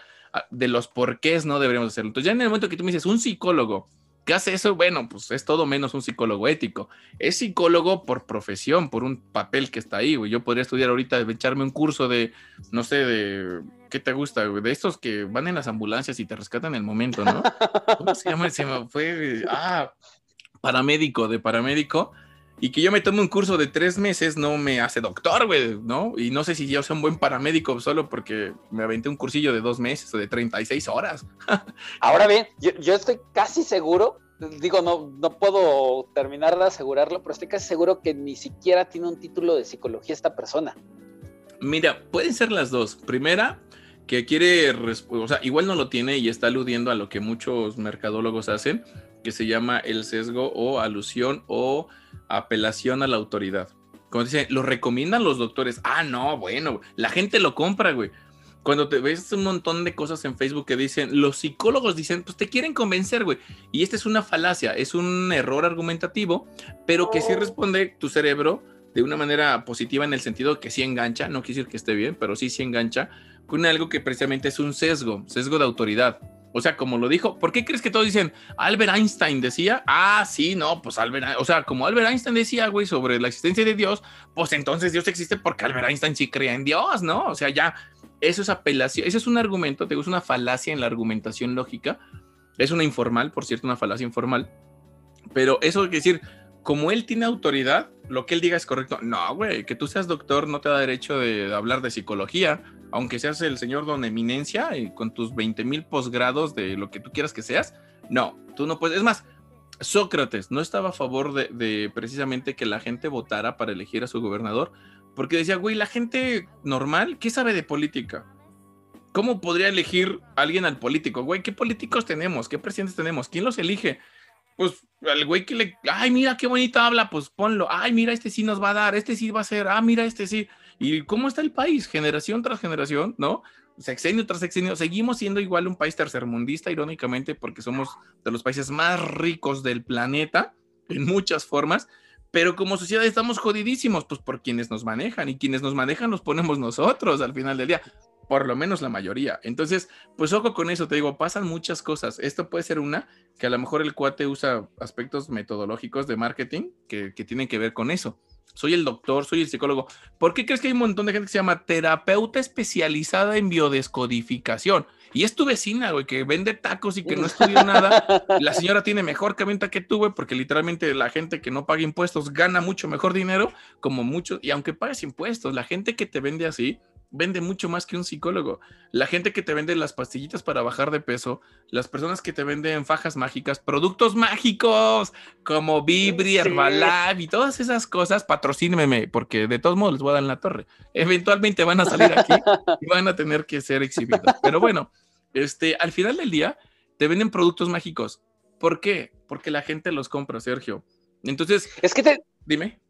de los porqués no deberíamos hacerlo. Entonces, ya en el momento que tú me dices un psicólogo, ¿Qué hace eso? Bueno, pues es todo menos un psicólogo ético. Es psicólogo por profesión, por un papel que está ahí, güey. Yo podría estudiar ahorita, echarme un curso de, no sé, de, ¿qué te gusta? De estos que van en las ambulancias y te rescatan en el momento, ¿no? ¿Cómo se llama? Se me fue, ah, paramédico, de paramédico. Y que yo me tome un curso de tres meses no me hace doctor, güey, ¿no? Y no sé si yo soy un buen paramédico solo porque me aventé un cursillo de dos meses o de 36 horas. (laughs) Ahora bien, yo, estoy casi seguro, digo, no, no puedo terminar de asegurarlo, pero estoy casi seguro que ni siquiera tiene un título de psicología esta persona. Mira, pueden ser las dos. Primera, que quiere, o sea, igual no lo tiene y está aludiendo a lo que muchos mercadólogos hacen, que se llama el sesgo o alusión o apelación a la autoridad. Como dicen, lo recomiendan los doctores. Ah, no, bueno, la gente lo compra, güey. Cuando te ves un montón de cosas en Facebook que dicen, los psicólogos dicen, pues te quieren convencer, güey. Y esta es una falacia, es un error argumentativo, pero que sí oh. responde tu cerebro de una manera positiva en el sentido que sí engancha, no quiere decir que esté bien, pero sí, sí engancha, con algo que precisamente es un sesgo, sesgo de autoridad. O sea, como lo dijo, ¿por qué crees que todos dicen Albert Einstein decía? Ah, sí, no, pues Albert, o sea, como Albert Einstein decía, güey, sobre la existencia de Dios, pues entonces Dios existe porque Albert Einstein sí creía en Dios, ¿no? O sea, ya, eso es apelación, ese es un argumento, te gusta una falacia en la argumentación lógica, es una informal, por cierto, una falacia informal, pero eso quiere decir, como él tiene autoridad, lo que él diga es correcto. No, güey, que tú seas doctor no te da derecho de hablar de psicología aunque seas el señor don eminencia y con tus 20 mil posgrados de lo que tú quieras que seas, no, tú no puedes. Es más, Sócrates no estaba a favor de, precisamente que la gente votara para elegir a su gobernador, porque decía, güey, la gente normal, ¿qué sabe de política? ¿Cómo podría elegir alguien al político? Güey, ¿qué políticos tenemos? ¿Qué presidentes tenemos? ¿Quién los elige? Pues al güey que le, ay, mira qué bonita habla, pues ponlo. Ay, mira, este sí nos va a dar, este sí va a ser, ah, mira, este sí. ¿Y cómo está el país? Generación tras generación, ¿no? Sexenio tras sexenio, seguimos siendo igual un país tercermundista, irónicamente, porque somos de los países más ricos del planeta en muchas formas, pero como sociedad estamos jodidísimos, pues por quienes nos manejan, y quienes nos manejan los ponemos nosotros al final del día, por lo menos la mayoría. Entonces, pues ojo con eso, te digo, pasan muchas cosas. Esto puede ser una, que a lo mejor el cuate usa aspectos metodológicos de marketing que, que tienen que ver con eso soy el doctor, soy el psicólogo. ¿Por qué crees que hay un montón de gente que se llama terapeuta especializada en biodescodificación? Y es tu vecina, güey, que vende tacos y que no estudió nada. (laughs) La señora tiene mejor venta que tú, güey, porque literalmente la gente que no paga impuestos gana mucho mejor dinero, como mucho. Y aunque pagues impuestos, la gente que te vende así vende mucho más que un psicólogo. La gente que te vende las pastillitas para bajar de peso, las personas que te venden fajas mágicas, productos mágicos como Vibri, Herbalife y todas esas cosas, patrocínenme, porque de todos modos les voy a dar en la torre. Eventualmente van a salir aquí (laughs) y van a tener que ser exhibidos. Pero bueno, este, al final del día te venden productos mágicos. ¿Por qué? Porque la gente los compra, Sergio. Entonces, es que te... Dime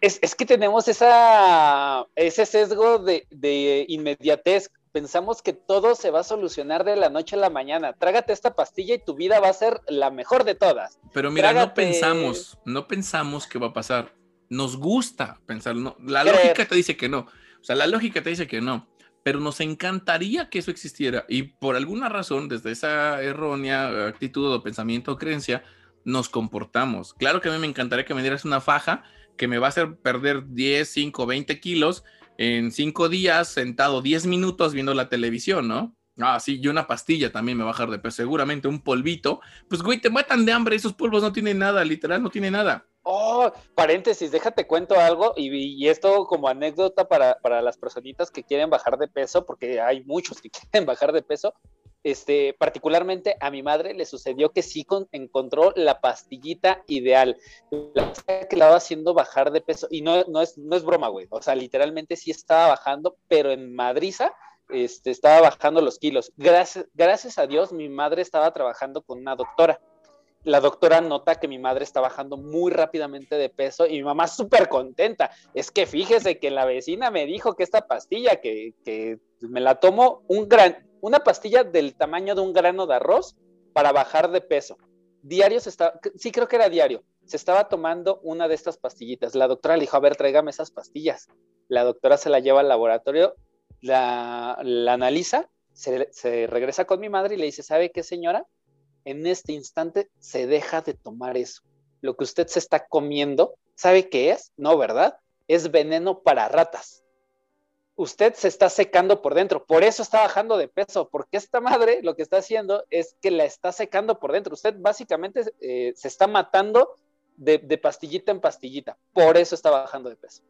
es, que tenemos esa, ese sesgo de, inmediatez. Pensamos que todo se va a solucionar de la noche a la mañana. Trágate esta pastilla y tu vida va a ser la mejor de todas. Pero mira, no pensamos, no pensamos que va a pasar. Nos gusta pensar, no. La lógica te dice que no. O sea, la lógica te dice que no. Pero nos encantaría que eso existiera. Y por alguna razón, desde esa errónea actitud o pensamiento o creencia, nos comportamos. Claro que a mí me encantaría que me dieras una faja que me va a hacer perder 10, 5, 20 kilos, en cinco días sentado 10 minutos viendo la televisión, ¿no? Ah, sí, y una pastilla también me va a bajar de peso, seguramente un polvito. Pues, güey, te matan de hambre, esos polvos no tienen nada, literal, no tienen nada. Oh, paréntesis, déjate cuento algo y, esto como anécdota para, para, las personitas que quieren bajar de peso, porque hay muchos que (laughs) quieren bajar de peso. Este, particularmente a mi madre le sucedió que sí encontró la pastillita ideal, la que la va haciendo bajar de peso y no, no, es, no es broma, güey, o sea, literalmente sí estaba bajando, pero en madriza este, estaba bajando los kilos. Gracias, gracias a Dios mi madre estaba trabajando con una doctora la doctora nota que mi madre está bajando muy rápidamente de peso y mi mamá súper contenta. Es que fíjese que la vecina me dijo que esta pastilla, que, que me la tomo un gran, una pastilla del tamaño de un grano de arroz para bajar de peso. Diario se está, sí creo que era diario, se estaba tomando una de estas pastillitas. La doctora le dijo, a ver, tráigame esas pastillas. La doctora se la lleva al laboratorio, la, la analiza, se, se regresa con mi madre y le dice, ¿sabe qué señora? en este instante se deja de tomar eso. Lo que usted se está comiendo, ¿sabe qué es? No, ¿verdad? Es veneno para ratas. Usted se está secando por dentro, por eso está bajando de peso, porque esta madre lo que está haciendo es que la está secando por dentro. Usted básicamente eh, se está matando de, pastillita en pastillita, por eso está bajando de peso.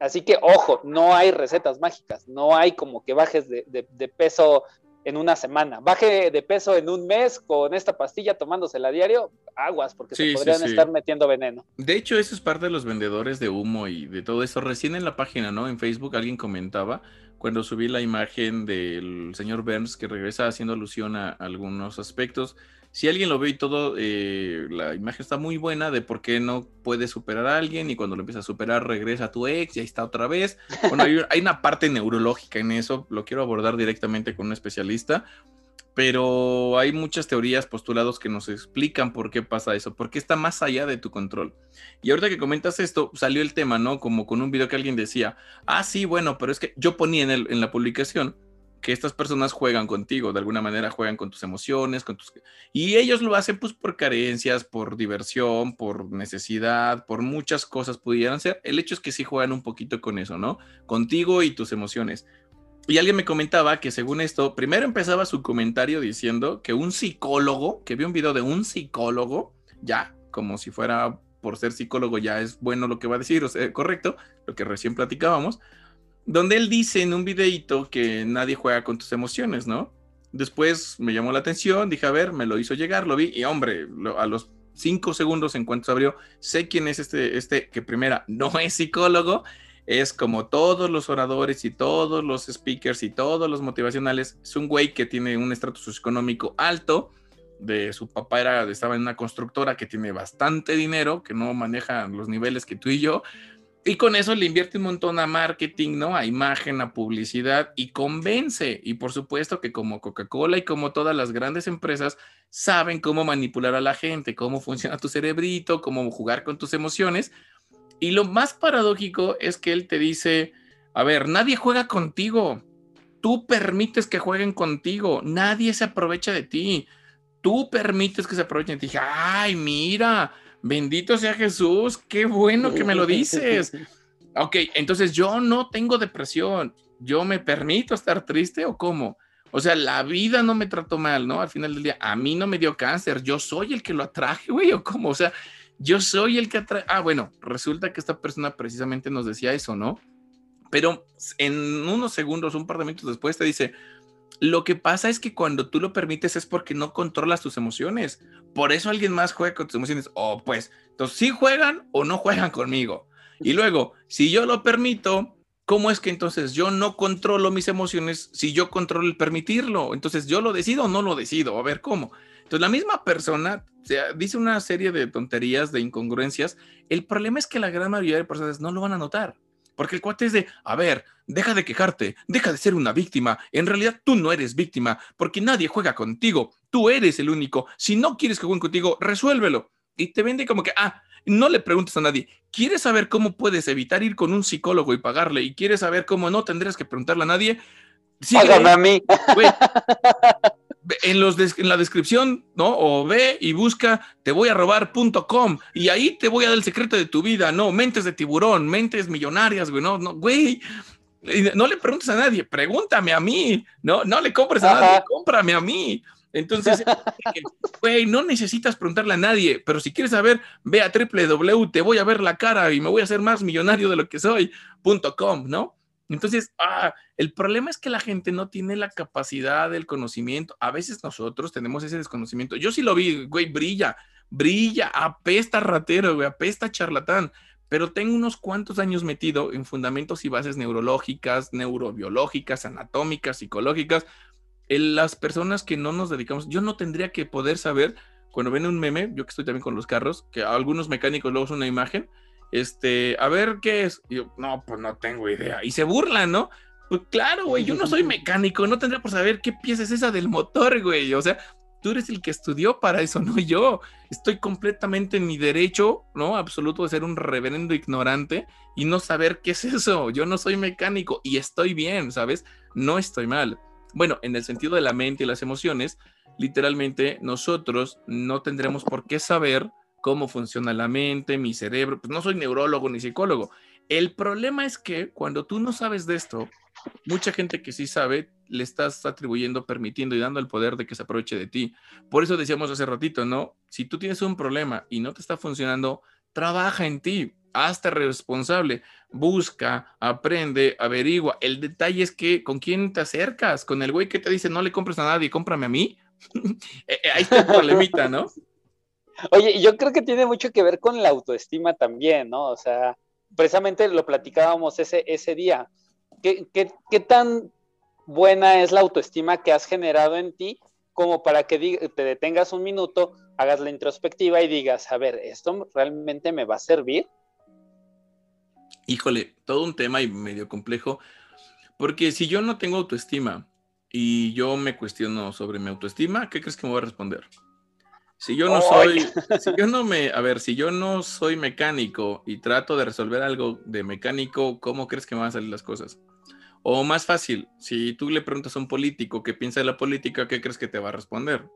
Así que, ojo, no hay recetas mágicas, no hay como que bajes de, de peso en una semana. Baje de peso en un mes con esta pastilla tomándosela a diario, aguas, porque se podrían estar metiendo veneno. De hecho, eso es parte de los vendedores de humo y de todo eso. Recién en la página, ¿no? En Facebook alguien comentaba cuando subí la imagen del señor Burns que regresa haciendo alusión a algunos aspectos si alguien lo ve y todo, eh, la imagen está muy buena de por qué no puedes superar a alguien y cuando lo empieza a superar regresa a tu ex y ahí está otra vez. Bueno, hay, hay, una parte neurológica en eso, lo quiero abordar directamente con un especialista, pero hay muchas teorías, postulados que nos explican por qué pasa eso, porque está más allá de tu control. Y ahorita que comentas esto, salió el tema, ¿no? Como con un video que alguien decía, ah, sí, bueno, pero es que yo ponía en, el, en la publicación que estas personas juegan contigo, de alguna manera juegan con tus emociones, con tus... Y ellos lo hacen pues por carencias, por diversión, por necesidad, por muchas cosas pudieran ser. El hecho es que sí juegan un poquito con eso, ¿no? Contigo y tus emociones. Y alguien me comentaba que según esto, primero empezaba su comentario diciendo que un psicólogo, que vio un video de un psicólogo, ya, como si fuera por ser psicólogo ya es bueno lo que va a decir, o sea, correcto, lo que recién platicábamos, donde él dice en un videito que nadie juega con tus emociones, ¿no? Después me llamó la atención, dije, a ver, me lo hizo llegar, lo vi y hombre, a los cinco segundos en cuanto se abrió, sé quién es este, este que primera no (laughs) es psicólogo, es como todos los oradores y todos los speakers y todos los motivacionales, es un güey que tiene un estatus socioeconómico alto, de su papá era, estaba en una constructora que tiene bastante dinero, que no maneja los niveles que tú y yo, y con eso le invierte un montón a marketing, ¿no? A imagen, a publicidad y convence. Y por supuesto que como Coca-Cola y como todas las grandes empresas saben cómo manipular a la gente, cómo funciona tu cerebrito, cómo jugar con tus emociones. Y lo más paradójico es que él te dice, a ver, nadie juega contigo. Tú permites que jueguen contigo. Nadie se aprovecha de ti. Tú permites que se aprovechen de ti. Ay, mira, Bendito sea Jesús, qué bueno que me lo dices. (laughs) Ok, entonces yo no tengo depresión, yo me permito estar triste o cómo? O sea, la vida no me trató mal, ¿no? Al final del día, a mí no me dio cáncer, yo soy el que lo atraje, güey, o cómo? O sea, yo soy el que atrae. Ah, bueno, resulta que esta persona precisamente nos decía eso, ¿no? Pero en unos segundos, un par de minutos después, te dice, lo que pasa es que cuando tú lo permites es porque no controlas tus emociones. Por eso alguien más juega con tus emociones. O oh, pues, entonces, ¿sí juegan o no juegan conmigo? Y luego, si yo lo permito, ¿cómo es que entonces yo no controlo mis emociones si yo controlo el permitirlo? Entonces, ¿yo lo decido o no lo decido? A ver, ¿cómo? Entonces, la misma persona dice una serie de tonterías, de incongruencias. El problema es que la gran mayoría de personas no lo van a notar. Porque el cuate es de, a ver, deja de quejarte, deja de ser una víctima. En realidad tú no eres víctima, porque nadie juega contigo. Tú eres el único. Si no quieres que jueguen contigo, resuélvelo. Y te vende como que, ah, no le preguntes a nadie. ¿Quieres saber cómo puedes evitar ir con un psicólogo y pagarle? ¿Y quieres saber cómo no tendrías que preguntarle a nadie? Sí, a mí. (laughs) en, los en la descripción, ¿no? O ve y busca te voy a robar.com y ahí te voy a dar el secreto de tu vida, ¿no? Mentes de tiburón, mentes millonarias, güey, no, no, güey. No le preguntes a nadie, pregúntame a mí, ¿no? No le compres a nadie, cómprame a mí. Entonces, (laughs) güey, no necesitas preguntarle a nadie, pero si quieres saber, ve a www, te voy a ver la cara y me voy a hacer más millonario de lo que soy.com, ¿no? Entonces, ah, el problema es que la gente no tiene la capacidad del conocimiento. A veces nosotros tenemos ese desconocimiento. Yo sí lo vi, güey, brilla, brilla, apesta ratero, güey, apesta charlatán. Pero tengo unos cuantos años metido en fundamentos y bases neurológicas, neurobiológicas, anatómicas, psicológicas. En las personas que no nos dedicamos, yo no tendría que poder saber, cuando ven un meme, yo que estoy también con los carros, que algunos mecánicos luego son una imagen, este, a ver qué es. Yo, no, pues no tengo idea. Y se burlan, ¿no? Pues claro, güey, yo no soy mecánico, no tendría por saber qué pieza es esa del motor, güey. O sea, tú eres el que estudió para eso, (laughs) no yo. Estoy completamente en mi derecho, ¿no? Absoluto de ser un reverendo ignorante y no saber qué es eso. Yo no soy mecánico y estoy bien, ¿sabes? No estoy mal. Bueno, en el sentido de la mente y las emociones, literalmente nosotros no tendremos por qué saber cómo funciona la mente, mi cerebro. Pues no soy neurólogo ni psicólogo. El problema es que cuando tú no sabes de esto, mucha gente que sí sabe, le estás atribuyendo, permitiendo y dando el poder de que se aproveche de ti. Por eso decíamos hace ratito, ¿no? Si tú tienes un problema y no te está funcionando, trabaja en ti, hazte responsable, busca, aprende, averigua. El detalle es que con quién te acercas, con el güey que te dice no le compres a nadie, cómprame a mí. (laughs) Eh, eh, ahí está el problemita, ¿no? (laughs) Oye, yo creo que tiene mucho que ver con la autoestima también, ¿no? O sea, precisamente lo platicábamos ese, ese día. ¿Qué, qué, tan buena es la autoestima que has generado en ti como para que te detengas un minuto, hagas la introspectiva y digas, a ver, ¿esto realmente me va a servir? Híjole, todo un tema y medio complejo, porque si yo no tengo autoestima y yo me cuestiono sobre mi autoestima, ¿qué crees que me voy a responder? Si yo no soy, si yo no me, a ver, si yo no soy mecánico y trato de resolver algo de mecánico, ¿cómo crees que me van a salir las cosas? O más fácil, si tú le preguntas a un político qué piensa de la política, ¿qué crees que te va a responder?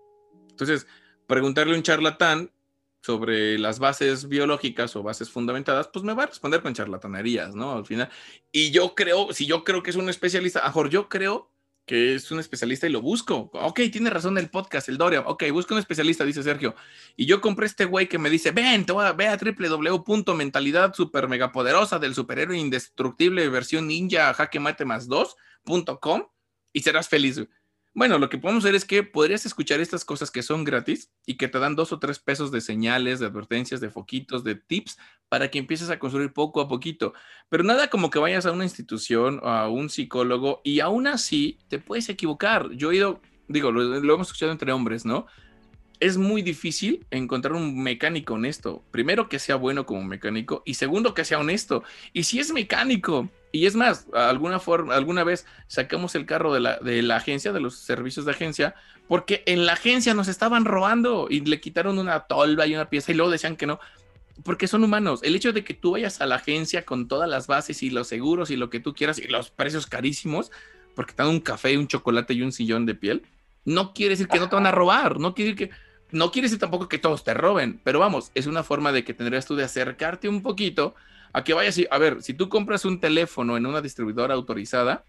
Entonces, preguntarle a un charlatán sobre las bases biológicas o bases fundamentadas, pues me va a responder con charlatanerías, ¿no? Al final. Y yo creo, si yo creo que es un especialista, mejor yo creo que es un especialista y lo busco. Ok, tiene razón el podcast, el Doria. Ok, busco un especialista, dice Sergio. Y yo compré este güey que me dice, ven, te voy a, ve a www.mentalidad super mega poderosa del superhéroe indestructible versión ninja jaque mate más 2.com y serás feliz. Bueno, lo que podemos hacer es que podrías escuchar estas cosas que son gratis y que te dan dos o tres pesos de señales, de advertencias, de foquitos, de tips para que empieces a construir poco a poquito. Pero nada como que vayas a una institución, a un psicólogo y aún así te puedes equivocar. Yo he ido, digo, lo, lo hemos escuchado entre hombres, ¿no? Es muy difícil encontrar un mecánico honesto. Primero, que sea bueno como mecánico y segundo, que sea honesto. Y si es mecánico, y es más, alguna, forma, alguna vez sacamos el carro de la, de la agencia, de los servicios de agencia, porque en la agencia nos estaban robando y le quitaron una tolva y una pieza y luego decían que no. Porque son humanos. El hecho de que tú vayas a la agencia con todas las bases y los seguros y lo que tú quieras y los precios carísimos, porque te dan un café, un chocolate y un sillón de piel, no quiere decir que no te van a robar. No quiere decir que no quiere decir tampoco que todos te roben, pero vamos, es una forma de que tendrías tú de acercarte un poquito a que vayas y, a ver, si tú compras un teléfono en una distribuidora autorizada,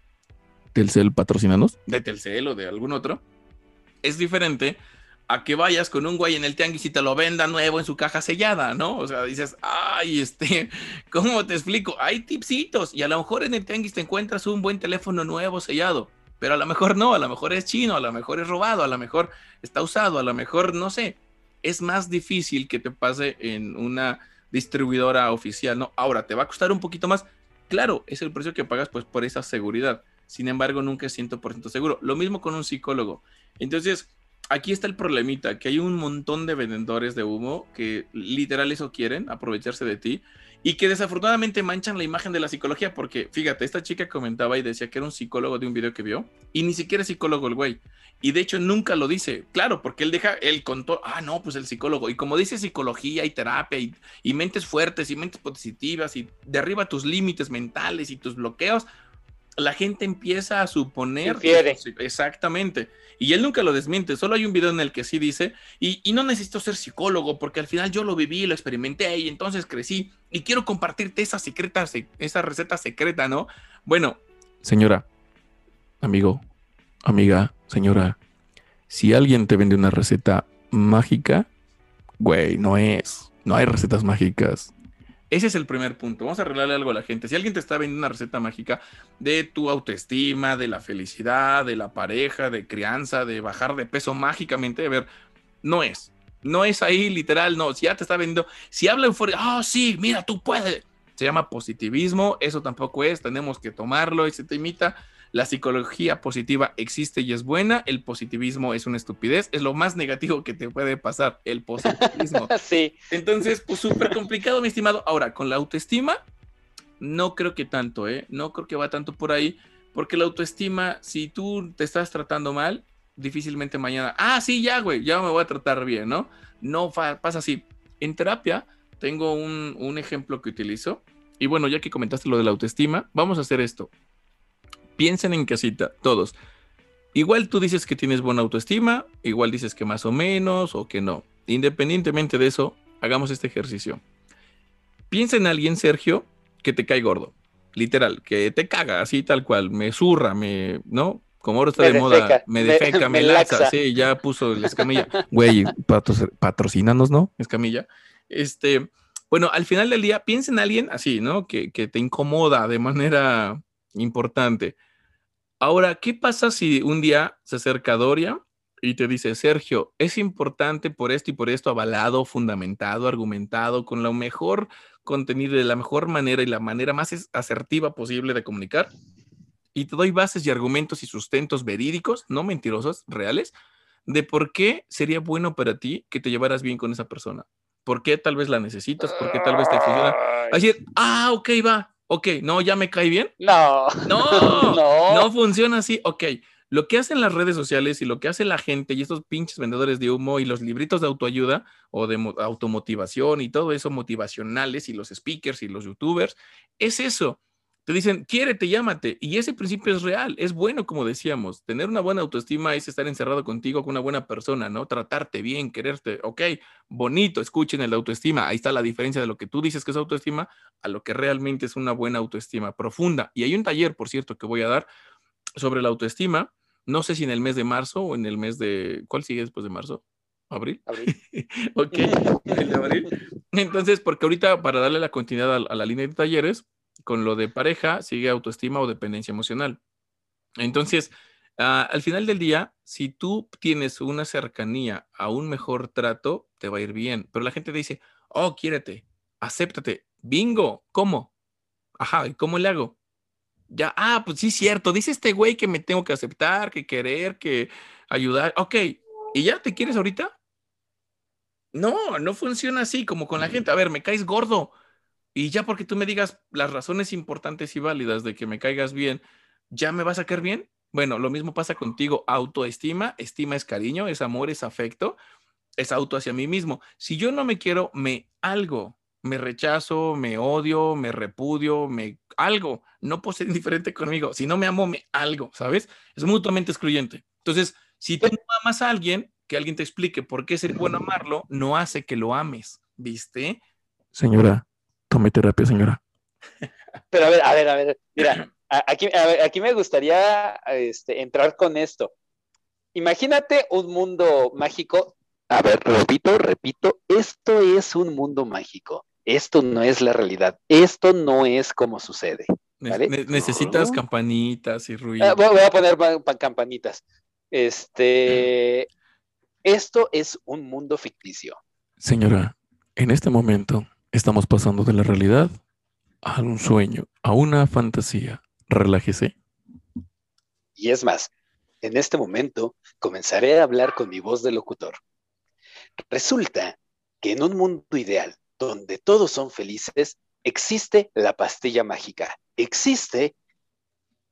Telcel patrocinanos, de Telcel o de algún otro, es diferente a que vayas con un güey en el tianguis y te lo venda nuevo en su caja sellada, ¿no? O sea, dices, ay, este, (laughs) ¿cómo te explico? Hay tipsitos y a lo mejor en el tianguis te encuentras un buen teléfono nuevo sellado pero a lo mejor no, a lo mejor es chino, a lo mejor es robado, a lo mejor está usado, a lo mejor no sé. Es más difícil que te pase en una distribuidora oficial, ¿no? Ahora, ¿te va a costar un poquito más? Claro, es el precio que pagas pues por esa seguridad. Sin embargo, nunca es 100% seguro. Lo mismo con un psicólogo. Entonces, aquí está el problemita, que hay un montón de vendedores de humo que literal eso quieren, aprovecharse de ti y que desafortunadamente manchan la imagen de la psicología, porque fíjate, esta chica comentaba y decía que era un psicólogo de un video que vio, y ni siquiera es psicólogo el güey. Y de hecho nunca lo dice, claro, porque él deja, él contó, ah, no, pues el psicólogo. Y como dice psicología y terapia y, y mentes fuertes y mentes positivas y derriba tus límites mentales y tus bloqueos, la gente empieza a suponer. Que, exactamente. Y él nunca lo desmiente. Solo hay un video en el que sí dice, y, y, no necesito ser psicólogo, porque al final yo lo viví, lo experimenté y entonces crecí. Y quiero compartirte esa secreta, esa receta secreta, ¿no? Bueno, señora, amigo, amiga, señora, si alguien te vende una receta mágica, güey, no es. No hay recetas mágicas. Ese es el primer punto. Vamos a arreglarle algo a la gente. Si alguien te está vendiendo una receta mágica de tu autoestima, de la felicidad, de la pareja, de crianza, de bajar de peso mágicamente, a ver, no es. No es ahí literal, no. Si ya te está vendiendo, si habla euforia, oh sí, mira, tú puedes. Se llama positivismo, eso tampoco es, tenemos que tomarlo y se te imita la psicología positiva existe y es buena, el positivismo es una estupidez, es lo más negativo que te puede pasar, el positivismo. (laughs) sí. Entonces, pues súper complicado, mi estimado. Ahora, con la autoestima, no creo que tanto, ¿eh? No creo que va tanto por ahí, porque la autoestima, si tú te estás tratando mal, difícilmente mañana, ah, sí, ya, güey, ya me voy a tratar bien, ¿no? No pasa así. En terapia, tengo un, un ejemplo que utilizo. Y bueno, ya que comentaste lo de la autoestima, vamos a hacer esto piensen en casita, todos. Igual tú dices que tienes buena autoestima, igual dices que más o menos o que no. Independientemente de eso, hagamos este ejercicio. Piensa en alguien, Sergio, que te cae gordo. Literal, que te caga, así tal cual, me zurra, me, ¿no? Como ahora está de moda, me defeca, (laughs) me, laxa, sí, ya puso la escamilla. (laughs) Güey, patrocínanos, ¿no? Escamilla. Este, bueno, al final del día, piensa en alguien así, ¿no? Que, que te incomoda de manera importante. Ahora, ¿qué pasa si un día se acerca Doria y te dice, Sergio, es importante por esto y por esto, avalado, fundamentado, argumentado, con lo mejor contenido, de la mejor manera y la manera más asertiva posible de comunicar? Y te doy bases y argumentos y sustentos verídicos, no mentirosos, reales, de por qué sería bueno para ti que te llevaras bien con esa persona. ¿Por qué tal vez la necesitas? ¿Por qué tal vez te funciona? Así, ah, ok, va, Ok, no, ya me cae bien. No. No, (laughs) no, no funciona así. Ok, lo que hacen las redes sociales y lo que hace la gente y estos pinches vendedores de humo y los libritos de autoayuda o de automotivación y todo eso motivacionales y los speakers y los youtubers, es eso. Te dicen, quiérete, llámate. Y ese principio es real, es bueno, como decíamos. Tener una buena autoestima es estar encerrado contigo con una buena persona, ¿no? Tratarte bien, quererte. Ok, bonito, escuchen el autoestima. Ahí está la diferencia de lo que tú dices que es autoestima a lo que realmente es una buena autoestima profunda. Y hay un taller, por cierto, que voy a dar sobre la autoestima. No sé si en el mes de marzo o en el mes de. ¿Cuál sigue después de marzo? ¿Abril? Abril. (laughs) ok, el de abril. Entonces, porque ahorita, para darle la continuidad a la línea de talleres, con lo de pareja sigue autoestima o dependencia emocional. Entonces, ah, al final del día, si tú tienes una cercanía a un mejor trato, te va a ir bien. Pero la gente dice, oh, quiérete, acéptate, bingo, ¿cómo? Ajá, ¿y cómo le hago? Ya, ah, pues sí, cierto, dice este güey que me tengo que aceptar, que querer, que ayudar. Ok, ¿y ya te quieres ahorita? No, no funciona así como con la gente. A ver, me caes gordo y ya porque tú me digas las razones importantes y válidas de que me caigas bien, ¿ya me vas a caer bien? Bueno, lo mismo pasa contigo. Autoestima, estima es cariño, es amor, es afecto, es auto hacia mí mismo. Si yo no me quiero, me algo, me rechazo, me odio, me repudio, me algo. No puedo ser (laughs) indiferente conmigo. Si no me amo, me algo, ¿sabes? Es mutuamente excluyente. Entonces, si tú no amas a alguien, que alguien te explique por qué ser bueno amarlo, no hace que lo ames, ¿viste? Señora, Tome terapia, señora. Pero a ver, a ver, a ver, mira, aquí, aquí me gustaría este, entrar con esto. Imagínate un mundo mágico. A ver, repito, repito, esto es un mundo mágico. Esto no es la realidad. Esto no es como sucede. necesitas campanitas y ruido. Ah, voy a poner campanitas. Este, esto es un mundo ficticio. Señora, en este momento Estamos pasando de la realidad a un sueño, a una fantasía. Relájese. Y es más, en este momento comenzaré a hablar con mi voz de locutor. Resulta que en un mundo ideal, donde todos son felices, existe la pastilla mágica, existe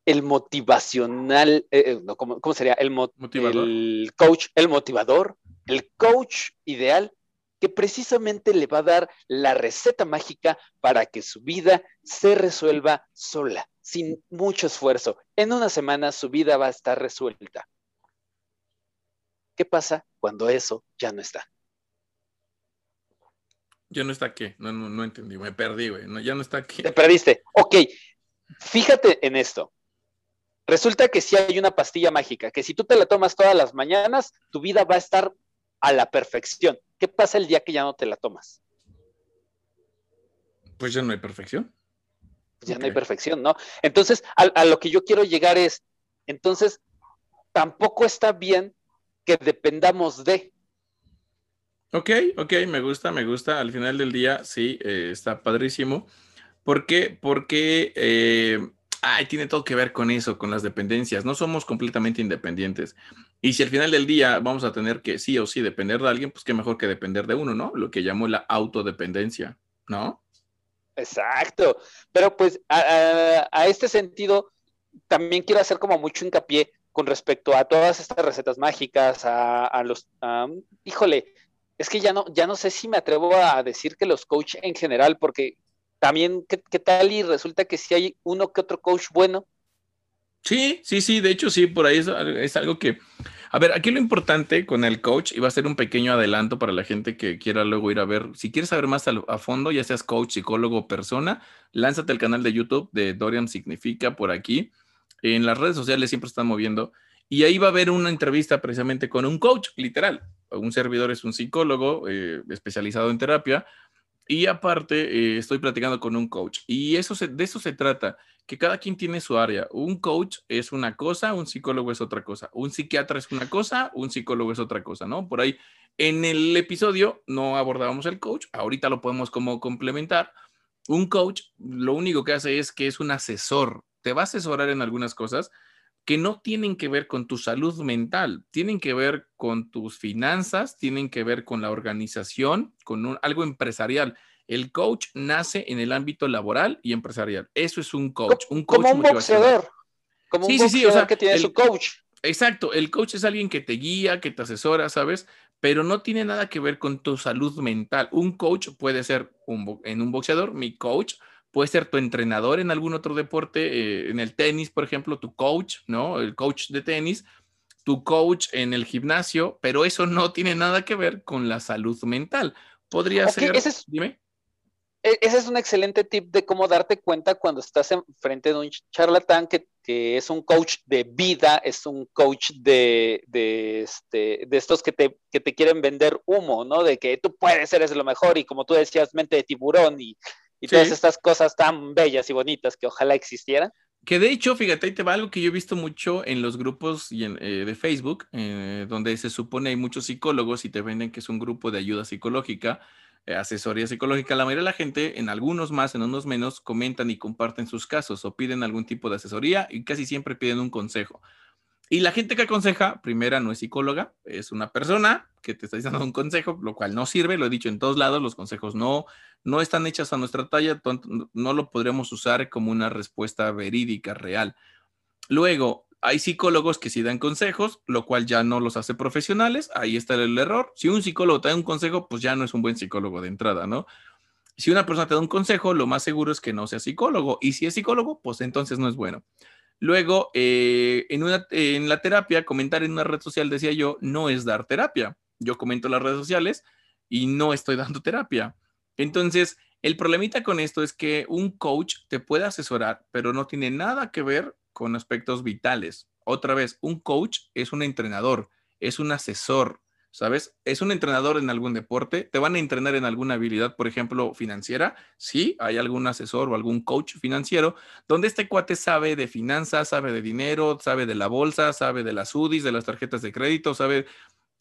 el motivacional, eh, eh, ¿cómo, sería? El, el coach, el motivador, el coach ideal que precisamente le va a dar la receta mágica para que su vida se resuelva sola, sin mucho esfuerzo. En una semana su vida va a estar resuelta. ¿Qué pasa cuando eso ya no está? Ya no está aquí. No, no, no entendí. Me perdí, güey. No, ya no está aquí. Te perdiste. Ok. Fíjate en esto. Resulta que si hay una pastilla mágica, que si tú te la tomas todas las mañanas, tu vida va a estar a la perfección. ¿Qué pasa el día que ya no te la tomas? Pues ya no hay perfección. Pues ya no hay perfección, ¿no? Entonces, a, lo que yo quiero llegar es, entonces, tampoco está bien que dependamos de. Ok, ok, me gusta, me gusta. Al final del día, sí, eh, está padrísimo. ¿Por qué? Porque eh, ay, tiene todo que ver con eso, con las dependencias. No somos completamente independientes. Y si al final del día vamos a tener que sí o sí depender de alguien, pues qué mejor que depender de uno, ¿no? Lo que llamo la autodependencia, ¿no? Exacto. Pero pues a, este sentido, también quiero hacer como mucho hincapié con respecto a todas estas recetas mágicas, a, los, híjole, es que ya no, ya no sé si me atrevo a decir que los coach en general, porque también, ¿qué, tal? Y resulta que si hay uno que otro coach bueno. Sí, sí, sí, de hecho sí, por ahí es, algo que... A ver, aquí lo importante con el coach, y va a ser un pequeño adelanto para la gente que quiera luego ir a ver, si quieres saber más a, fondo, ya seas coach, psicólogo persona, lánzate al canal de YouTube de Dorian Significa por aquí. En las redes sociales siempre están moviendo. Y ahí va a haber una entrevista precisamente con un coach, literal. Un servidor es un psicólogo eh, especializado en terapia y aparte, eh, estoy platicando con un coach. Y eso de eso se trata, que cada quien tiene su área. Un coach es una cosa, un psicólogo es otra cosa. Un psiquiatra es una cosa, un psicólogo es otra cosa, ¿no? Por ahí, en el episodio no abordábamos el coach, ahorita lo podemos como complementar. Un coach lo único que hace es que es un asesor, te va a asesorar en algunas cosas, que no tienen que ver con tu salud mental, tienen que ver con tus finanzas, tienen que ver con la organización, con algo empresarial. El coach nace en el ámbito laboral y empresarial. Eso es un coach. Un coach como un boxeador. Como un boxeador que tiene su coach. Exacto. El coach es alguien que te guía, que te asesora, ¿sabes? Pero no tiene nada que ver con tu salud mental. Un coach puede ser un, en un boxeador, mi coach puede ser tu entrenador en algún otro deporte, eh, en el tenis, por ejemplo, tu coach, ¿no? El coach de tenis, tu coach en el gimnasio, pero eso no tiene nada que ver con la salud mental. Podría ser, dime. E, ese es un excelente tip de cómo darte cuenta cuando estás en frente de un charlatán que, es un coach de vida, es un coach de, de, este, de estos que te, que te quieren vender humo, ¿no? De que tú puedes, eres lo mejor y como tú decías, mente de tiburón y y todas estas cosas tan bellas y bonitas que ojalá existieran. Que de hecho, fíjate, ahí te va algo que yo he visto mucho en los grupos y eh, de Facebook, eh, donde se supone hay muchos psicólogos y te venden que es un grupo de ayuda psicológica, eh, asesoría psicológica. La mayoría de la gente, en algunos más, en unos menos, comentan y comparten sus casos o piden algún tipo de asesoría y casi siempre piden un consejo. Y la gente que aconseja, primera, no es psicóloga, es una persona que te está dando un consejo, lo cual no sirve, lo he dicho en todos lados, los consejos no, no están hechos a nuestra talla, no lo podríamos usar como una respuesta verídica, real. Luego, hay psicólogos que sí dan consejos, lo cual ya no los hace profesionales, ahí está el error. Si un psicólogo te da un consejo, pues ya no es un buen psicólogo de entrada, ¿no? Si una persona te da un consejo, lo más seguro es que no sea psicólogo, y si es psicólogo, pues entonces no es bueno. Luego, eh, en, una, la terapia, comentar en una red social, decía yo, no es dar terapia. Yo comento en las redes sociales y no estoy (laughs) dando terapia. Entonces, el problemita con esto es que un coach te puede asesorar, pero no tiene nada que ver con aspectos vitales. Otra vez, un coach es un entrenador, es un asesor, ¿sabes? Es un entrenador en algún deporte, te van a entrenar en alguna habilidad, por ejemplo, financiera. Sí, hay algún asesor o algún coach financiero donde este cuate sabe de finanzas, sabe de dinero, sabe de la bolsa, sabe de las UDIs, de las tarjetas de crédito, sabe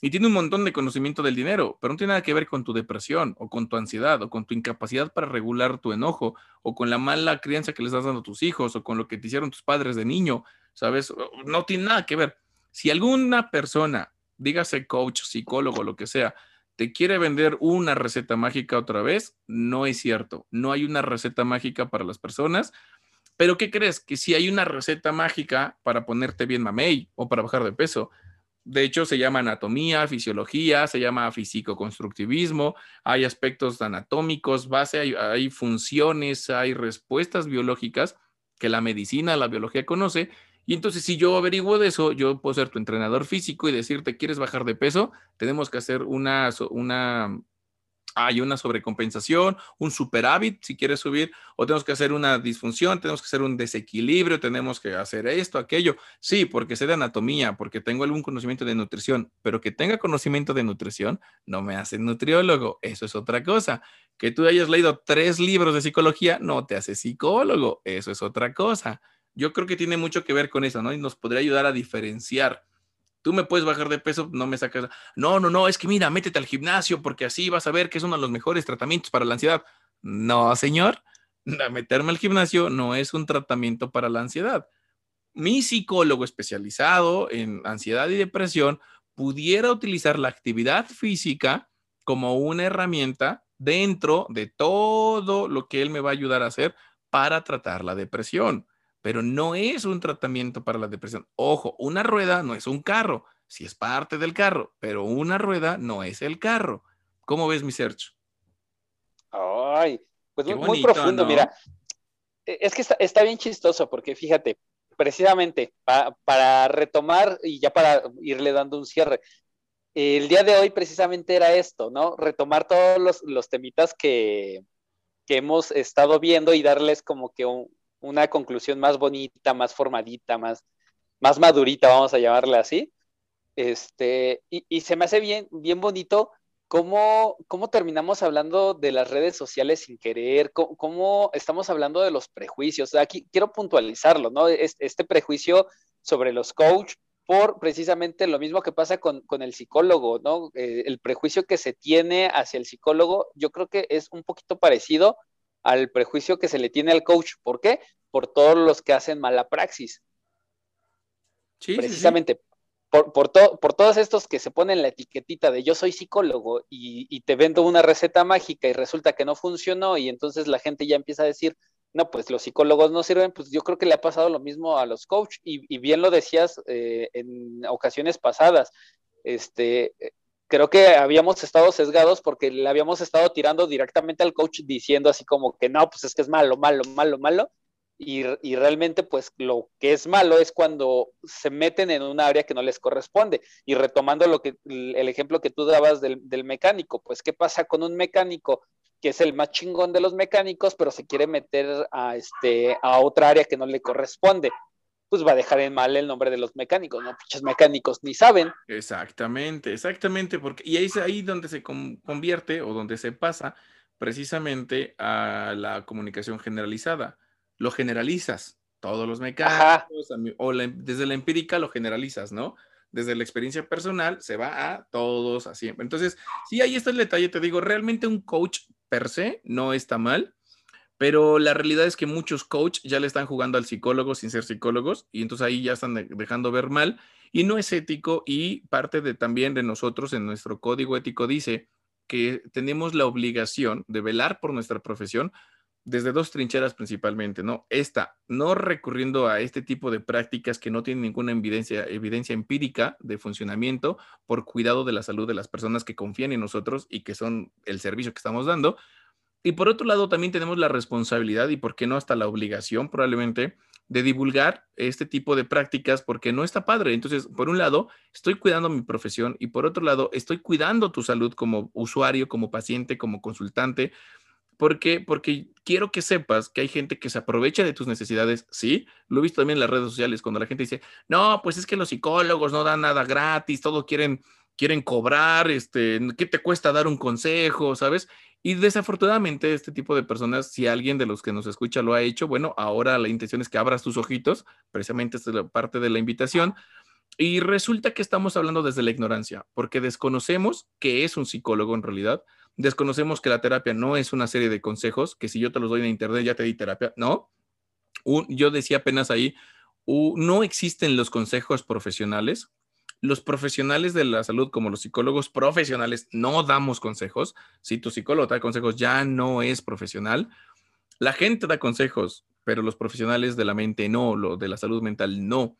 y tiene un montón de conocimiento del dinero, pero no tiene nada que ver con tu depresión o con tu ansiedad o con tu incapacidad para regular tu enojo o con la mala crianza que les estás dando a tus hijos o con lo que te hicieron tus padres de niño, ¿sabes? No tiene nada que ver. Si alguna persona dígase coach, psicólogo, lo que sea, te quiere vender una receta mágica otra vez, no es cierto. No hay una receta mágica para las personas. Pero ¿qué crees? Que si hay una receta mágica para ponerte bien mamey o para bajar de peso, De hecho, se llama anatomía, fisiología, se llama físico-constructivismo, hay aspectos anatómicos, base, hay, hay, funciones, hay respuestas biológicas que la medicina, la biología conoce. Y entonces, si yo averiguo de eso, yo puedo ser tu entrenador físico y decirte, ¿quieres bajar de peso? Tenemos que hacer una, una hay una sobrecompensación, un superávit si quieres subir, o tenemos que hacer una disfunción, tenemos que hacer un desequilibrio, tenemos que hacer esto, aquello. Sí, porque sé de anatomía, porque tengo algún conocimiento de nutrición, pero que tenga conocimiento de nutrición no me hace nutriólogo, eso es otra cosa. Que tú hayas leído tres libros de psicología no te hace psicólogo, eso es otra cosa. Yo creo que tiene mucho que ver con eso, ¿no? Y nos podría ayudar a diferenciar Tú me puedes bajar de peso, no me sacas. No, no, no, es que mira, métete al gimnasio porque así vas a ver que es uno de los mejores tratamientos para la ansiedad. No, señor, (laughs) meterme al gimnasio no es un tratamiento para la ansiedad. Mi psicólogo especializado en ansiedad y depresión pudiera utilizar la actividad física como una herramienta dentro de todo lo que él me va a ayudar a hacer para tratar la depresión pero no es un tratamiento para la depresión. Ojo, una rueda no es un carro, si es parte del carro, pero una rueda no es el carro. ¿Cómo ves mi search? Ay, pues muy, profundo, mira. E, es que está, bien chistoso porque fíjate, precisamente para retomar y ya para irle dando un cierre, el día de hoy precisamente era esto, ¿no? Retomar todos los, los temitas que, que hemos estado viendo y darles como que un, una conclusión más bonita, más formadita, más, más madurita, vamos a llamarle así. Este, y, se me hace bien, bien bonito cómo, cómo, terminamos hablando de las redes sociales sin querer, cómo, estamos hablando de los prejuicios. Aquí quiero puntualizarlo, ¿no? Este, prejuicio sobre los coach por precisamente lo mismo que pasa con, el psicólogo, ¿no? Eh, el prejuicio que se tiene hacia el psicólogo, yo creo que es un poquito parecido al prejuicio que se le tiene al coach. ¿Por qué? Por todos los que hacen mala praxis. Sí, Precisamente. Por, por, por, todos estos que se ponen la etiquetita de yo soy psicólogo y, te vendo una receta mágica y resulta que no funcionó y entonces la gente ya empieza a decir, no, pues los psicólogos no sirven, pues yo creo que le ha pasado lo mismo a los coach y, bien lo decías eh, en ocasiones pasadas. Este, creo que habíamos estado sesgados porque le habíamos estado tirando directamente al coach diciendo así como que no, pues es que es malo, malo, malo, malo. Y, realmente pues lo que es malo es cuando se meten en un área que no les corresponde. Y retomando lo que el ejemplo que tú dabas del, del mecánico, pues qué pasa con un mecánico que es el más chingón de los mecánicos, pero se quiere meter a, este, a otra área que no le corresponde pues va a dejar en mal el nombre de los mecánicos, ¿no? Muchos mecánicos ni saben. Exactamente, exactamente, porque y ahí es ahí donde se convierte o donde se pasa precisamente a la comunicación generalizada. Lo generalizas, todos los mecánicos, o desde la empírica lo generalizas, ¿no? Desde la experiencia personal se va a todos así. Entonces, sí, ahí está el detalle, te digo, realmente un coach per se no está mal pero la realidad es que muchos coaches ya le están jugando al psicólogo sin ser psicólogos y entonces ahí ya están dejando ver mal y no es ético y parte de también de nosotros en nuestro código ético dice que tenemos la obligación de velar por nuestra profesión desde dos trincheras principalmente, ¿no? Esta, no recurriendo a este tipo de prácticas que no tienen ninguna evidencia, evidencia empírica de funcionamiento por cuidado de la salud de las personas que confían en nosotros y que son el servicio que estamos dando, y por otro lado, también tenemos la responsabilidad y, por qué no, hasta la obligación probablemente de divulgar este tipo de prácticas porque no está padre. Entonces, por un lado, estoy cuidando mi profesión y por otro lado, estoy cuidando tu salud como usuario, como paciente, como consultante. porque Porque quiero que sepas que hay gente que se aprovecha de tus necesidades, sí. Lo he visto también en las redes sociales cuando la gente dice, no, pues es que los psicólogos no dan nada gratis, todo quieren quieren cobrar, este, ¿qué te cuesta dar un consejo, sabes? Y desafortunadamente este tipo de personas, si alguien de los que nos escucha lo ha hecho, bueno, ahora la intención es que abras tus ojitos, precisamente esta es la parte de la invitación. Y resulta que estamos hablando desde la ignorancia, porque desconocemos que es un psicólogo en realidad, desconocemos que la terapia no es una serie de consejos, que si yo te los doy en internet ya te di terapia, no. yo decía apenas ahí, no existen los consejos profesionales, los profesionales de la salud, como los psicólogos profesionales, no damos consejos. Si tu psicólogo da consejos, ya no es profesional. La gente da consejos, pero los profesionales de la mente no, lo de la salud mental no.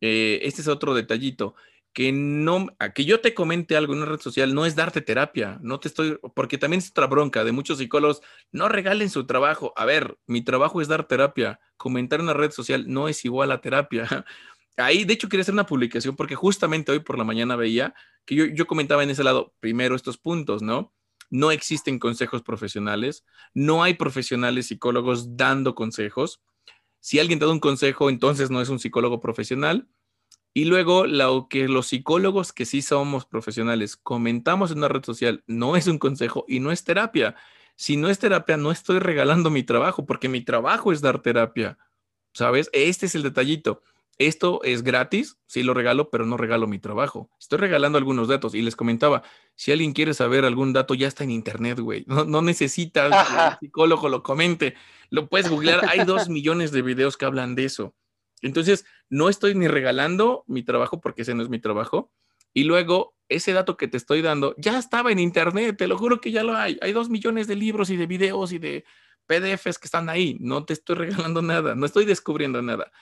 Eh, este es otro detallito. que no, que yo te comente algo en una red social no es darte terapia, no te estoy, porque también es otra bronca de muchos psicólogos, no regalen su trabajo. A ver, mi trabajo es dar terapia, comentar en una red social no es igual a terapia. (laughs) Ahí, de hecho, quería hacer una publicación porque justamente hoy por la mañana veía que yo, yo comentaba en ese lado, primero estos puntos, ¿no? No existen consejos profesionales, no hay profesionales psicólogos dando consejos. Si alguien da un consejo, entonces no es un psicólogo profesional y luego, lo que los psicólogos que sí somos profesionales comentamos en una red social no es un consejo y no es terapia. Si no es terapia, no estoy regalando mi trabajo, porque mi trabajo es dar terapia. ¿Sabes? Este es el detallito. Esto es gratis, sí lo regalo, pero no regalo mi trabajo. Estoy regalando algunos datos y les comentaba, si alguien quiere saber algún dato, ya está en internet, güey. No, no necesitas que el psicólogo lo comente. Lo puedes googlear. Hay dos millones de videos que hablan de eso. Entonces, no estoy ni regalando mi trabajo porque ese no es mi trabajo. Y luego, ese dato que te estoy dando ya estaba en internet, te lo juro que ya lo hay. Hay dos millones de libros y de videos y de PDFs que están ahí. No te estoy regalando nada, no estoy descubriendo nada.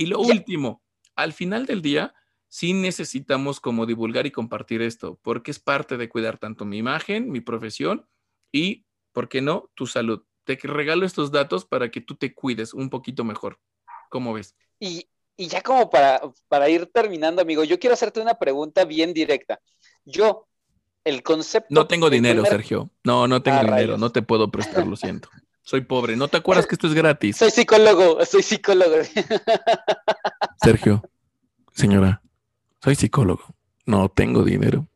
Y lo último, al final del día, sí necesitamos como divulgar y compartir esto, porque es parte de cuidar tanto mi imagen, mi profesión y, ¿por qué no?, tu salud. Te regalo estos datos para que tú te cuides un poquito mejor. ¿Cómo ves? Y, ya como para, para ir terminando, amigo, yo quiero hacerte una pregunta bien directa. Yo, el concepto... No tengo dinero, Sergio. No, no tengo ah, dinero. No te puedo (laughs) prestar, lo siento. Soy pobre. ¿No te acuerdas que esto es gratis? Soy psicólogo, soy psicólogo. Sergio, señora, soy psicólogo. No tengo dinero.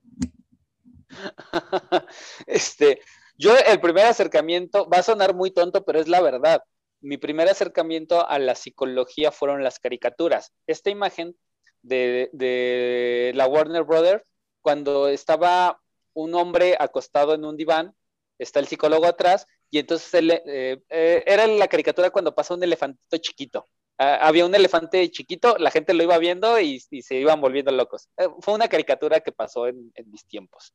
Este, yo el primer acercamiento va a sonar muy tonto, pero es la verdad mi primer acercamiento a la psicología fueron las caricaturas. Esta imagen de, la Warner Brothers, cuando estaba un hombre acostado en un diván, está el psicólogo atrás, y entonces eh, eh, era la caricatura cuando pasa un elefantito chiquito. Ah, había un elefante chiquito, la gente lo iba viendo y, se iban volviendo locos. Eh, fue una caricatura que pasó en, mis tiempos.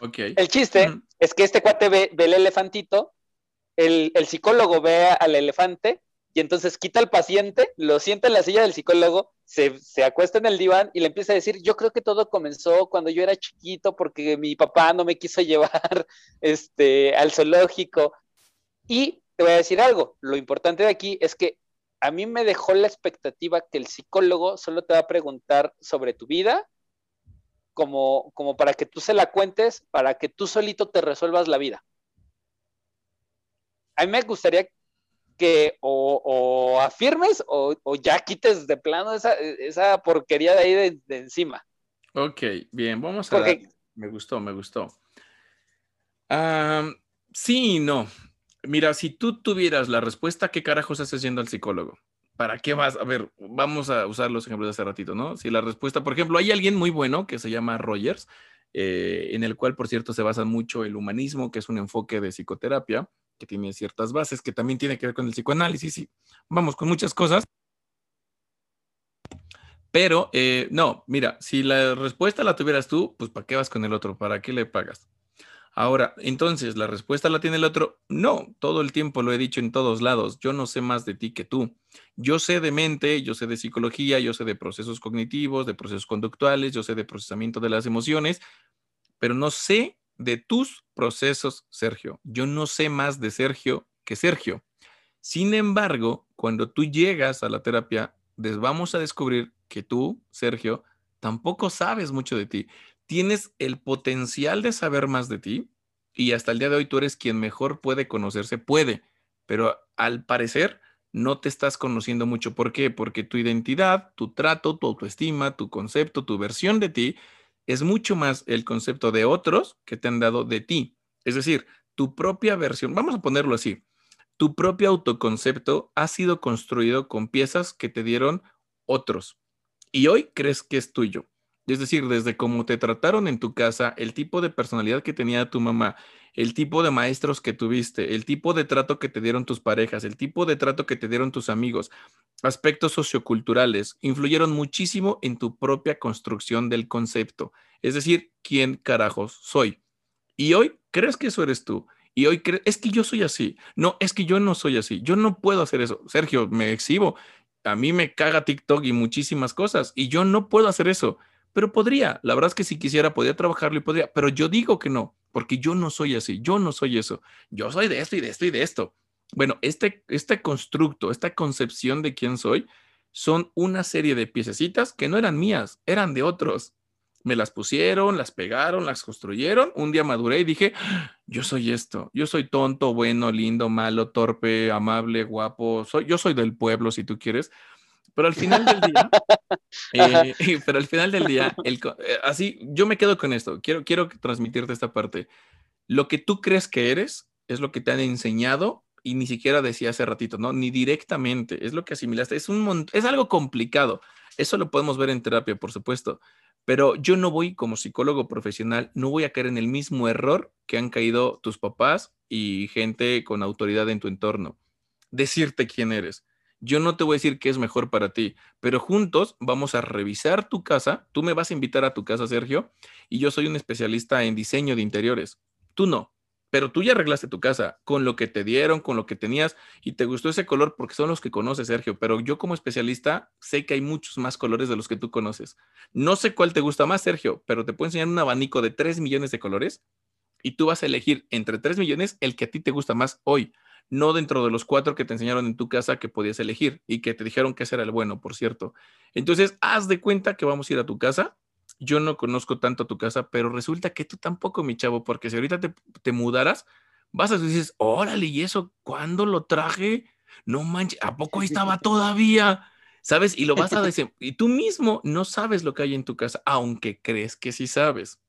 Okay. El chiste es que este cuate ve, ve el elefantito el, psicólogo ve al elefante y entonces quita al paciente, lo sienta en la silla del psicólogo, se, se, acuesta en el diván y le empieza a decir, yo creo que todo comenzó cuando yo era chiquito porque mi papá no me quiso (laughs) llevar este, al zoológico. Y te voy a decir algo, lo importante de aquí es que a mí me dejó la expectativa que el psicólogo solo te va a preguntar sobre tu vida, como, como para que tú se la cuentes, para que tú solito te resuelvas la vida a mí me gustaría que o, afirmes o, ya quites de plano esa, porquería de ahí de, encima. Ok, bien, vamos a ver. Me gustó, me gustó. sí y no. Mira, si tú tuvieras la respuesta, ¿qué carajos haces yendo al psicólogo? ¿Para qué vas? A ver, vamos a usar los ejemplos de hace ratito, ¿no? Si la respuesta, por ejemplo, hay alguien muy bueno que se llama Rogers, eh, en el cual, por cierto, se basa mucho el humanismo, que es un enfoque de psicoterapia, que tiene ciertas bases, que también tiene que ver con el psicoanálisis y vamos con muchas cosas. Pero eh, no, mira, si la respuesta la tuvieras tú, pues ¿para qué vas con el otro? ¿Para qué le pagas? Ahora, entonces, ¿la respuesta la tiene el otro? No, todo el tiempo lo he dicho en todos lados. Yo no sé más de ti que tú. Yo sé de mente, yo sé de psicología, yo sé de procesos cognitivos, de procesos conductuales, yo sé de procesamiento de las emociones, pero no sé de tus procesos, Sergio. Yo no sé más de Sergio que Sergio. Sin embargo, cuando tú llegas a la terapia, vamos a descubrir que tú, Sergio, tampoco sabes mucho de ti. Tienes el potencial de saber más de ti y hasta el día de hoy tú eres quien mejor puede conocerse, puede, pero al parecer no te estás conociendo mucho. ¿Por qué? Porque tu identidad, tu trato, tu autoestima, tu concepto, tu versión de ti es mucho más el concepto de otros que te han dado de ti. Es decir, tu propia versión, vamos a ponerlo así, tu propio autoconcepto ha sido construido con piezas que te dieron otros y hoy crees que es tuyo. Es decir, desde cómo te trataron en tu casa, el tipo de personalidad que tenía tu mamá, el tipo de maestros que tuviste, el tipo de trato que te dieron tus parejas, el tipo de trato que te dieron tus amigos, aspectos socioculturales, influyeron muchísimo en tu propia construcción del concepto. Es decir, ¿quién carajos soy? Y hoy crees que eso eres tú. Y hoy crees, es que yo soy así. No, es que yo no soy así. Yo no puedo hacer eso. Sergio, me exhibo. A mí me caga TikTok y muchísimas cosas. Y yo no puedo hacer eso pero podría. La verdad es que si quisiera, podría trabajarlo y podría, pero yo digo que no, porque yo no soy así, yo no soy eso. Yo soy de esto y de esto y de esto. Bueno, este, este constructo, esta concepción de quién soy, son una serie de piececitas que no eran mías, eran de otros. Me las pusieron, las pegaron, las construyeron. Un día maduré y dije, ah, yo soy esto. Yo soy tonto, bueno, lindo, malo, torpe, amable, guapo. Soy, yo soy del pueblo, si tú quieres. Pero al final del día, (laughs) eh, (laughs) pero al final del día, el, eh, así, yo me quedo con esto. Quiero, quiero transmitirte esta parte. Lo que tú crees que eres es lo que te han enseñado y ni siquiera decía hace ratito, ¿no? Ni directamente, es lo que asimilaste. Es, un es algo complicado. Eso lo podemos ver en terapia, por supuesto. Pero yo no voy como psicólogo profesional, no voy a caer en el mismo error que han caído tus papás y gente con autoridad en tu entorno. Decirte quién eres yo no te voy a decir qué es mejor para ti, pero juntos vamos a revisar tu casa. Tú me vas a invitar a tu casa, Sergio, y yo soy un especialista en diseño de interiores. Tú no, pero tú ya arreglaste tu casa con lo que te dieron, con lo que tenías, y te gustó ese color porque son los que conoces, Sergio, pero yo como especialista sé que hay muchos más colores de los que tú conoces. No sé cuál te gusta más, Sergio, pero te puedo enseñar un abanico de 3 millones de colores y tú vas a elegir entre 3 millones el que a ti te gusta más hoy no dentro de los cuatro que te enseñaron en tu casa que podías elegir y que te dijeron que ese era el bueno, por cierto. Entonces, haz de cuenta que vamos a ir a tu casa. Yo no conozco tanto tu casa, pero resulta que tú tampoco, mi chavo, porque si ahorita te, te mudaras, vas a decir, órale, ¿y eso cuándo lo traje? No manches, ¿a poco ahí estaba todavía? ¿Sabes? Y lo vas a (laughs) decir, y tú mismo no sabes lo que hay en tu casa, aunque crees que sí sabes.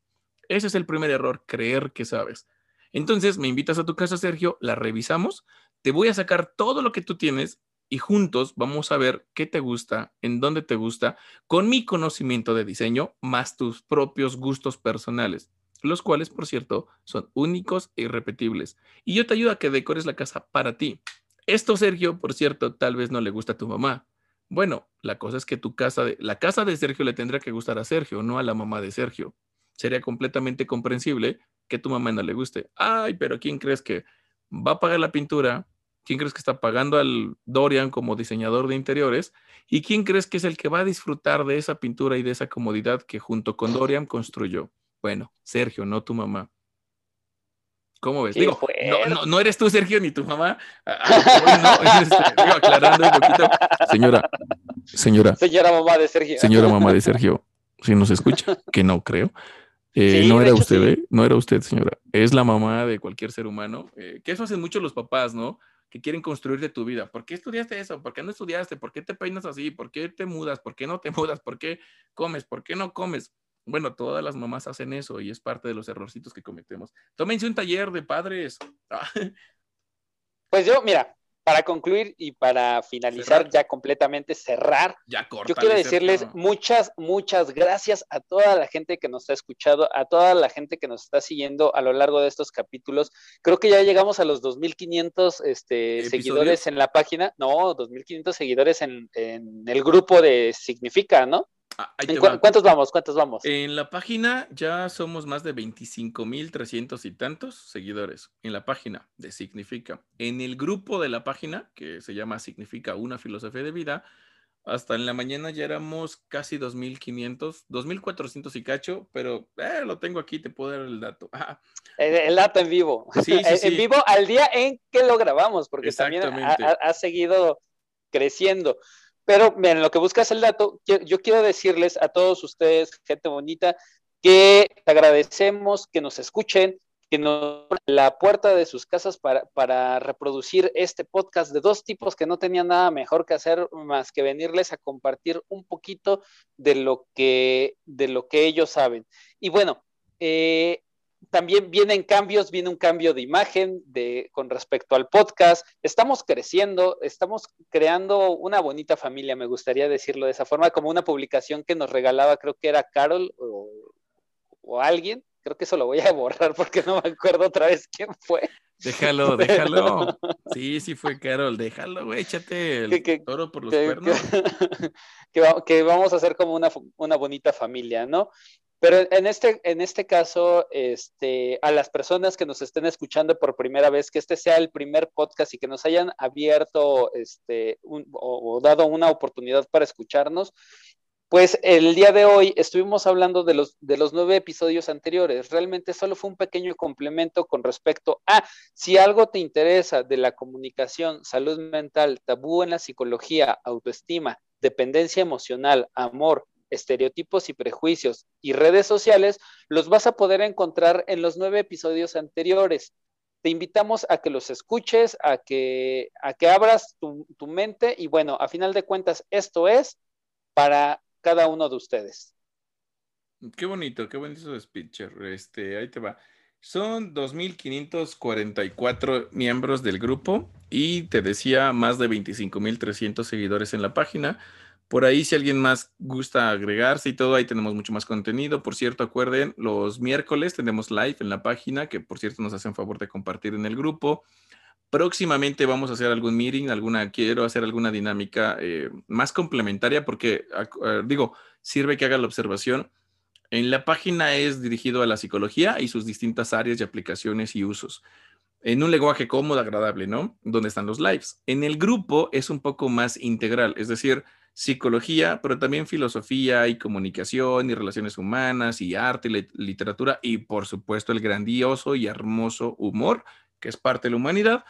Ese es el primer error, creer que sabes. Entonces me invitas a tu casa, Sergio, la revisamos, te voy a sacar todo lo que tú tienes y juntos vamos a ver qué te gusta, en dónde te gusta, con mi conocimiento de diseño, más tus propios gustos personales, los cuales, por cierto, son únicos e irrepetibles. Y yo te ayudo a que decores la casa para ti. Esto, Sergio, por cierto, tal vez no le gusta a tu mamá. Bueno, la cosa es que tu casa, de, la casa de Sergio le tendrá que gustar a Sergio, no a la mamá de Sergio. Sería completamente comprensible que tu mamá no le guste. Ay, pero ¿quién crees que va a pagar la pintura? ¿Quién crees que está pagando al Dorian como diseñador de interiores? ¿Y quién crees que es el que va a disfrutar de esa pintura y de esa comodidad que junto con Dorian construyó? Bueno, Sergio, no tu mamá. ¿Cómo ves? Digo, no, no, eres tú, Sergio, ni tu mamá. Ah, no, este, digo, aclarando un poquito. Señora, señora. Señora mamá de Sergio. Señora mamá de Sergio, si nos escucha, que no creo. Eh, no era usted, ¿eh? No era usted, señora. Es la mamá de cualquier ser humano. Eh, que eso hacen mucho los papás, ¿no? Que quieren construirte tu vida. ¿Por qué estudiaste eso? ¿Por qué no estudiaste? ¿Por qué te peinas así? ¿Por qué te mudas? ¿Por qué no te (laughs) mudas? ¿Por qué comes? ¿Por qué no comes? Bueno, todas las mamás hacen eso y es parte de los errorcitos que cometemos. Tómense un taller de padres. (laughs) Pues yo, mira, para concluir y para finalizar ya completamente, cerrar, ya yo quiero decirles muchas, muchas gracias a toda la gente que nos ha escuchado, a toda la gente que nos está siguiendo a lo largo de estos capítulos. Creo que ya llegamos a los 2.500 este, seguidores en la página, no, 2.500 seguidores en, en el grupo de Significa, ¿no? Ah, ¿Cuántos vamos? ¿Cuántos vamos? En la página ya somos más de 25.300 y tantos seguidores. En la página de Significa. En el grupo de la página, que se llama Significa una filosofía de vida, hasta en la mañana ya éramos casi 2.500, 2.400 y cacho, pero eh, lo tengo aquí, te puedo dar el dato. (laughs) El, dato en vivo. Sí, sí, (laughs) En vivo al día en que lo grabamos, porque también ha seguido creciendo. Pero en lo que buscas el dato, yo quiero decirles a todos ustedes, gente bonita, que agradecemos que nos escuchen, que nos la puerta de sus casas para, para, reproducir este podcast de dos tipos que no tenían nada mejor que hacer más que venirles a compartir un poquito de lo que, de lo que ellos saben. Y bueno, eh, también vienen cambios, viene un cambio de imagen de, con respecto al podcast. Estamos creciendo, estamos creando una bonita familia, me gustaría decirlo de esa forma, como una publicación que nos regalaba, creo que era Carol o, o alguien. Creo que eso lo voy a borrar porque no me acuerdo otra vez quién fue. Déjalo, (laughs) déjalo. Sí, sí fue Carol, déjalo, güey, échate el toro por los cuernos. (laughs) Que, vamos a hacer como una, una bonita familia, ¿no? Pero en este, en este caso, este, a las personas que nos estén escuchando por primera vez, que este sea el primer podcast y que nos hayan abierto este, o, dado una oportunidad para escucharnos, Pues el día de hoy estuvimos hablando de los, de los nueve episodios anteriores. Realmente solo fue un pequeño complemento con respecto a si algo te interesa de la comunicación, salud mental, tabú en la psicología, autoestima, dependencia emocional, amor, estereotipos y prejuicios y redes sociales, los vas a poder encontrar en los nueve episodios anteriores. Te invitamos a que los escuches, a que, a que abras tu, tu mente y bueno, a final de cuentas, esto es para cada uno de ustedes. Qué bonito, qué bonito Pitcher. Este, ahí te va. Son 2.544 miembros del grupo y te decía más de 25.300 seguidores en la página. Por ahí, si alguien más gusta agregarse y todo, ahí tenemos mucho más contenido. Por cierto, acuerden, los miércoles tenemos live en la página, que por cierto nos hacen favor de compartir en el grupo. Próximamente vamos a hacer algún meeting, alguna, quiero hacer alguna dinámica eh, más complementaria porque, digo, sirve que haga la observación. En la página es dirigido a la psicología y sus distintas áreas y aplicaciones y usos. En un lenguaje cómodo, agradable, ¿no? Donde están los lives. En el grupo es un poco más integral, es decir, psicología, pero también filosofía y comunicación y relaciones humanas y arte y literatura y por supuesto el grandioso y hermoso humor que es parte de la humanidad,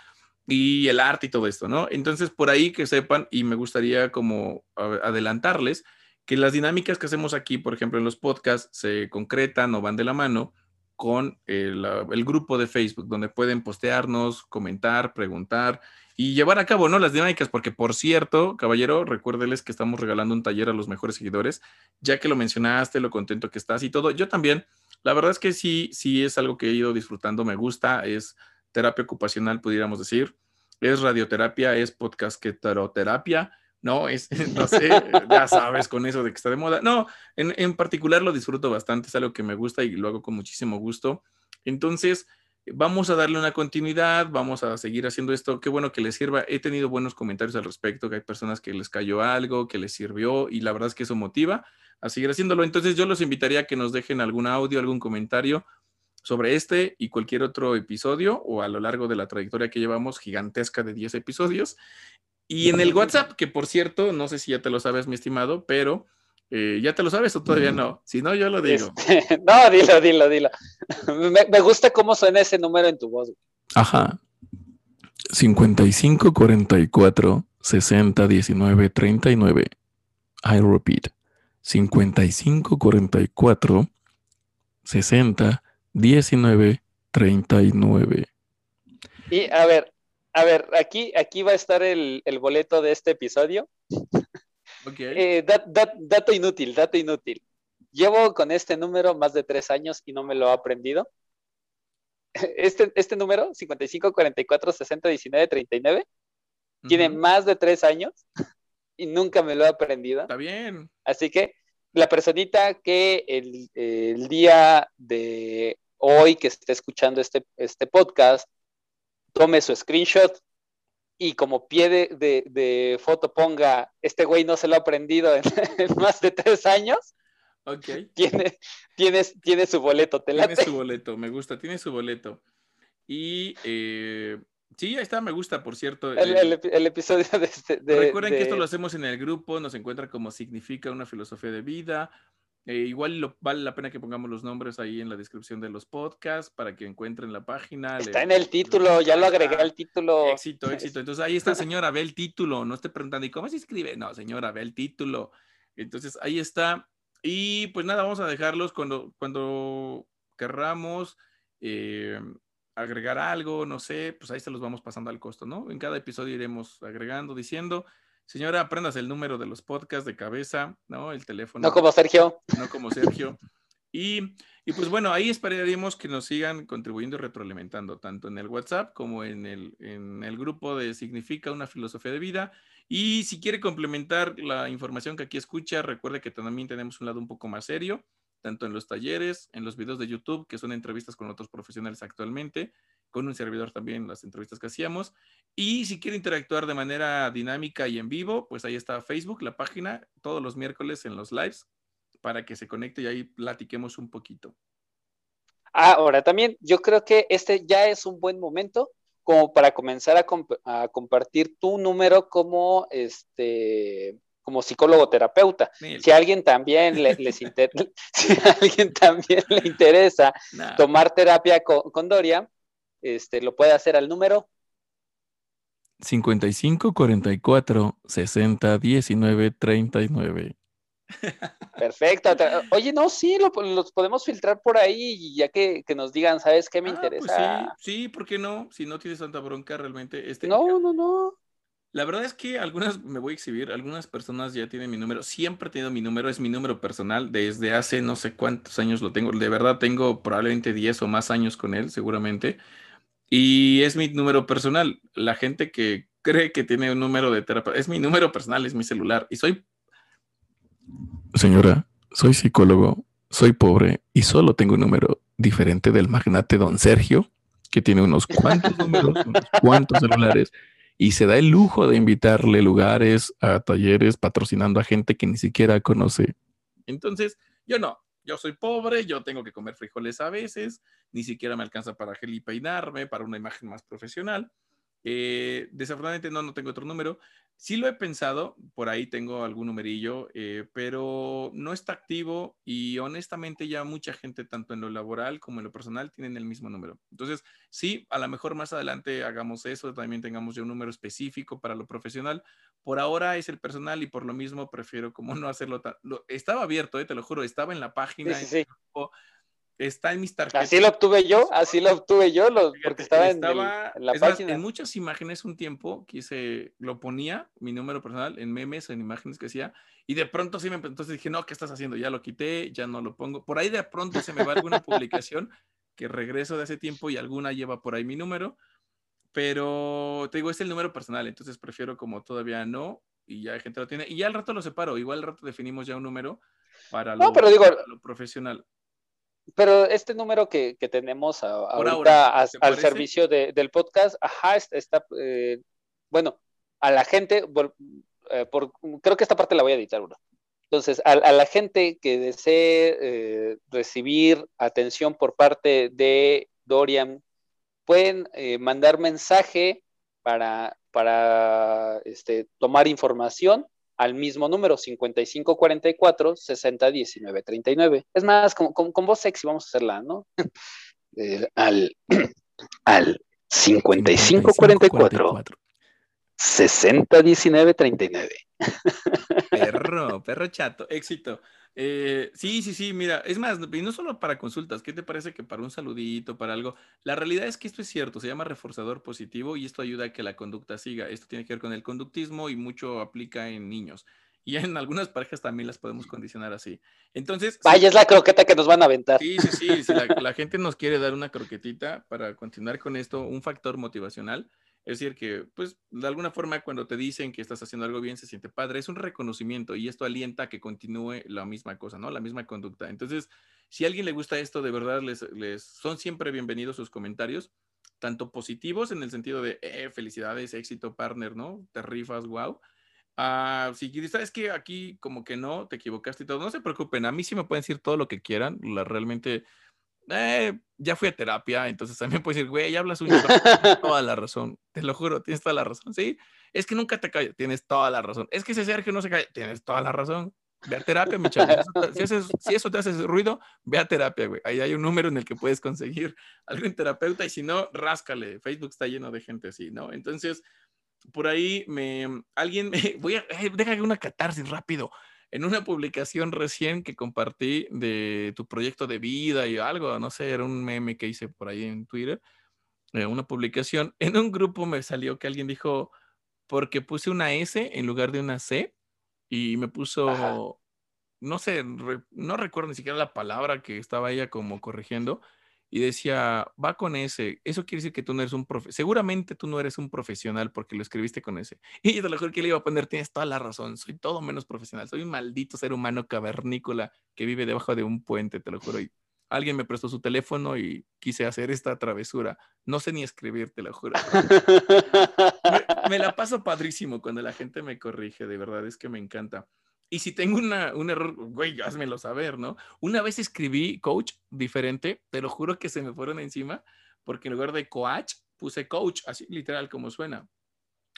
y el arte y todo esto, ¿no? Entonces, por ahí que sepan, y me gustaría como adelantarles, que las dinámicas que hacemos aquí, por ejemplo, en los podcasts, se concretan o van de la mano con el, el, grupo de Facebook, donde pueden postearnos, comentar, preguntar y llevar a cabo, ¿no? Las dinámicas, porque por cierto, caballero, recuérdeles que estamos regalando un taller a los mejores seguidores, ya que lo mencionaste, lo contento que estás y todo. Yo también, la verdad es que sí, sí es algo que he ido disfrutando, me gusta, es terapia ocupacional, pudiéramos decir. Es radioterapia, es podcastterapia, ¿no? Es, (laughs) no sé, ya sabes con eso de que está de moda. No, en, en particular lo disfruto bastante, es algo que me gusta y lo hago con muchísimo gusto. Entonces, vamos a darle una continuidad, vamos a seguir haciendo esto. Qué bueno que les sirva. He tenido buenos comentarios al respecto, que hay personas que les cayó algo, que les sirvió y la verdad es que eso motiva a seguir haciéndolo. Entonces yo los invitaría a que nos dejen algún audio, algún comentario sobre este y cualquier otro episodio o a lo largo de la trayectoria que llevamos gigantesca de 10 episodios. Y en el WhatsApp, que por cierto, no sé si ya te lo sabes, mi estimado, pero eh, ya te lo sabes o todavía no. Si no, yo lo digo. Este, (laughs) no, dilo, dilo, dilo. (laughs) Me, gusta cómo suena ese número en tu voz. Ajá. 55 44 60 19 39. I repeat. 55 44 60 1939. Y a ver, a ver, aquí, aquí va a estar el, boleto de este episodio. Eh, dato inútil, dato inútil. Llevo con este número más de tres años y no me lo he aprendido. (laughs) Este, este número, 55 44 60 19 39, tiene más de tres años y nunca me lo he aprendido. Está bien. Así que la personita que el día de hoy que esté escuchando este, este podcast, tome su screenshot y como pie de, foto ponga, este güey no se lo ha aprendido en, (laughs) más de tres años. Ok. Tiene, tiene, su boleto, te Tiene su boleto, me gusta, tiene su boleto. Y eh, sí, ahí está, me gusta, por cierto. El, episodio de este. recuerden que esto lo hacemos en el grupo, nos encuentra como significa una filosofía de vida. Eh, igual vale la pena que pongamos los nombres ahí en la descripción de los podcasts para que encuentren la página. Está en el título, ya lo agregué al título. Éxito, éxito. Entonces ahí está, señora, ve el título. No esté preguntando, ¿y cómo se escribe? No, señora, ve el título. Entonces ahí está. Y pues nada, vamos a dejarlos cuando, cuando querramos eh, agregar algo, no sé, pues ahí se los vamos pasando al costo, ¿no? En cada episodio iremos agregando, diciendo. Señora, aprendas el número de los podcasts de cabeza, ¿no? El teléfono. No como Sergio. No como Sergio. Y, pues bueno, ahí esperaríamos que nos sigan contribuyendo y retroalimentando, tanto en el WhatsApp como en el, en el grupo de Significa una filosofía de vida. Y si quiere complementar la información que aquí escucha, recuerde que también tenemos un lado un poco más serio, tanto en los talleres, en los videos de YouTube, que son entrevistas con otros profesionales actualmente, con un servidor también las entrevistas que hacíamos. Y si quiere interactuar de manera dinámica y en vivo, pues ahí está Facebook, la página, todos los miércoles en los lives, para que se conecte y ahí platiquemos un poquito. Ahora, también yo creo que este ya es un buen momento como para comenzar a, compartir tu número como este como psicólogo terapeuta. Si a alguien también le, les (laughs) si alguien también le interesa (laughs) tomar terapia con, Doria, este, lo puede hacer al número 55 44 60 19 39. Perfecto. Oye, no, sí, los podemos filtrar por ahí ya que, nos digan, ¿sabes qué me ah, pues interesa? sí, sí, ¿por qué no? Si no tienes tanta bronca realmente. Este, no, no, no. La verdad es que algunas, me voy a exhibir, algunas personas ya tienen mi número. Siempre he tenido mi número, es mi número personal. Desde hace no sé cuántos años lo tengo. De verdad tengo probablemente 10 o más años con él, seguramente. Y es mi número personal. La gente que cree que tiene un número de terapia, es mi número personal, es mi celular. Y soy Señora, soy psicólogo, soy pobre y solo tengo un número diferente del magnate don Sergio, que tiene unos cuantos (laughs) números, unos cuantos celulares, y se da el lujo de invitarle lugares a talleres patrocinando a gente que ni siquiera conoce. Entonces, yo no, yo soy pobre, yo tengo que comer frijoles a veces, ni siquiera me alcanza para gel y peinarme, para una imagen más profesional. Eh, desafortunadamente no, no tengo otro número. Sí lo he pensado, por ahí tengo algún numerillo, eh, pero no está activo y honestamente ya mucha gente, tanto en lo laboral como en lo personal, tienen el mismo número. Entonces, sí, a lo mejor más adelante hagamos eso, también tengamos ya un número específico para lo profesional. Por ahora es el personal y por lo mismo prefiero como (laughs) no hacerlo tan... estaba abierto, eh, te lo juro, estaba en la página. Está en mis tarjetas. Así lo obtuve yo, así lo obtuve yo, porque estaba, en, la página. en muchas imágenes un tiempo quise, lo ponía, mi número personal, en memes, en imágenes que hacía, y de pronto sí me entonces dije, no, ¿qué estás haciendo? Ya lo quité, ya no lo pongo. Por ahí de pronto se me va alguna (laughs) publicación que regreso de hace tiempo y alguna lleva por ahí mi número, pero te digo, es el número personal, entonces prefiero como todavía no, y ya hay gente lo tiene, y ya al rato lo separo, igual al rato definimos ya un número para no, pero digo, lo profesional pero este número que, tenemos ahorita al servicio del podcast, ajá, está, eh, bueno, a la gente, eh, por, creo que esta parte la voy a editar, uno. Entonces, a, la gente que desee eh, recibir atención por parte de Dorian, pueden mandar mensaje para, para este, tomar información al mismo número, 5544 601939. Es más, con, con, voz sexy vamos a hacerla, ¿no? (laughs) Eh, al, (clears throat) al 5544 601939. Perro, (laughs) perro chato, éxito. Eh, sí, sí, sí, mira, es más, y no solo para consultas, ¿qué te parece que para un saludito, para algo? La realidad es que esto es cierto, se llama reforzador positivo y esto ayuda a que la conducta siga. Esto tiene que ver con el conductismo y mucho aplica en niños. Y en algunas parejas también las podemos condicionar así. Entonces. Vaya, es la croqueta que nos van a aventar. Sí, sí, sí. si la, la gente nos quiere dar una croquetita para continuar con esto, un factor motivacional, es decir, que, pues, de alguna forma, cuando te dicen que estás haciendo algo bien, se siente padre. Es un reconocimiento y esto alienta a que continúe la misma cosa, ¿no? La misma conducta. Entonces, si a alguien le gusta esto, de verdad, les, les son siempre bienvenidos sus comentarios, tanto positivos en el sentido de, eh, felicidades, éxito, partner, ¿no? Te rifas, wow. Ah, si sabes que aquí como que no, te equivocaste y todo, no se preocupen, a mí sí me pueden decir todo lo que quieran, la, realmente eh, ya fui a terapia, entonces también puedes decir, güey, ya hablas un tienes (laughs) toda la razón, te lo juro, tienes toda la razón, ¿sí? Es que nunca te callas, tienes toda la razón. Es que ese Sergio no se calla, tienes toda la razón. Ve a terapia, mi chavo. Si, si, eso te hace ruido, ve a terapia, güey. Ahí hay un número en el que puedes conseguir algún terapeuta y si no, ráscale. Facebook está lleno de gente así, ¿no? Entonces, por ahí me, alguien me, voy a, eh, déjame una catarsis rápido en una publicación recién que compartí de tu proyecto de vida y algo, no sé, era un meme que hice por ahí en Twitter, eh, una publicación, (laughs) en un grupo me salió que alguien dijo, porque puse una S en lugar de una C y me puso, no sé, no recuerdo ni siquiera la palabra que estaba ella como corrigiendo, y decía, va con ese. Eso quiere decir que tú no eres un profe. Seguramente tú no eres un profesional porque lo escribiste con ese. (laughs) Y yo te lo juro que le iba a poner, tienes toda la razón. Soy todo menos profesional. Soy un maldito ser humano cavernícola que vive debajo de un puente, te lo juro. Y alguien me prestó su teléfono y quise hacer esta travesura. No sé ni escribir, te lo juro. me la paso padrísimo cuando la gente me corrige, de verdad, es que me encanta. Y si tengo una, un error, güey, házmelo saber, ¿no? Una vez escribí coach diferente, te lo juro que se me fueron encima, porque en lugar de coach puse coach, así literal como suena.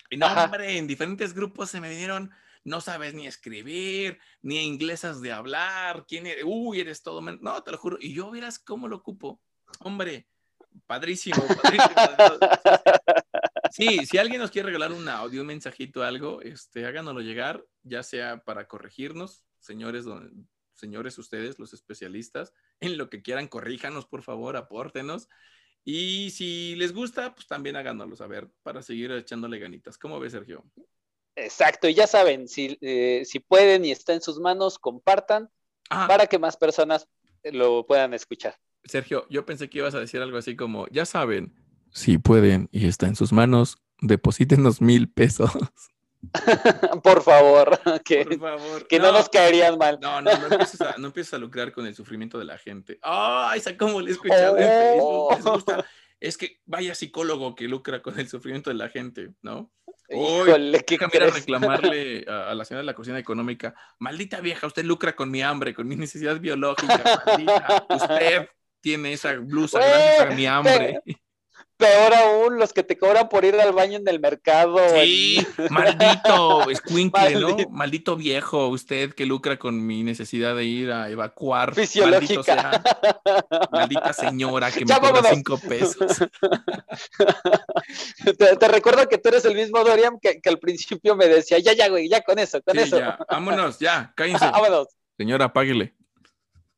Y no, hombre, en diferentes grupos se me vinieron no sabes ni escribir, ni inglesas de hablar, quién eres, uy, eres todo, no, te lo juro, y yo verás cómo lo ocupo, hombre, padrísimo, padrísimo. (laughs) Sí, si alguien nos quiere regalar un audio, un mensajito, algo, este, háganoslo llegar, ya sea para corregirnos, señores, señores ustedes, los especialistas, (laughs) en lo que quieran, corríjanos, por favor, apórtenos. Y si les gusta, pues también háganoslo saber para seguir echándole ganitas. ¿Cómo ves, Sergio? Exacto, y ya saben, si, eh, si pueden y está en sus manos, compartan ah. para que más personas lo puedan escuchar. Sergio, yo pensé que ibas a decir algo así como, ya saben, si pueden y está en sus manos, deposítenos mil pesos. (laughs) (laughs) Por favor, que, que no. nos caerían mal. No, no, no empieces, a, lucrar con el sufrimiento de la gente. ¡Ay, esa cómo le he escuchado en Facebook! Es que vaya psicólogo que lucra con el sufrimiento de la gente, ¿no? Híjole, ¿qué a reclamarle (laughs) a, la señora de la cocina económica, maldita vieja, usted lucra con mi hambre, con mi necesidad biológica, maldita, usted tiene esa blusa gracias a mi hambre. Peor aún, los que te cobran por ir al baño en el mercado. Sí, (laughs) (laughs) maldito escuincle, ¿no? Maldito viejo, usted que lucra con mi necesidad de ir a evacuar. Fisiológica. maldita señora que me cobra cinco pesos. (laughs) te, recuerdo que tú eres el mismo Dorian que, al principio me decía, ya, ya, güey, ya con eso, con eso. Ya. Vámonos, ya, cállense. Vámonos. Señora, apáguele.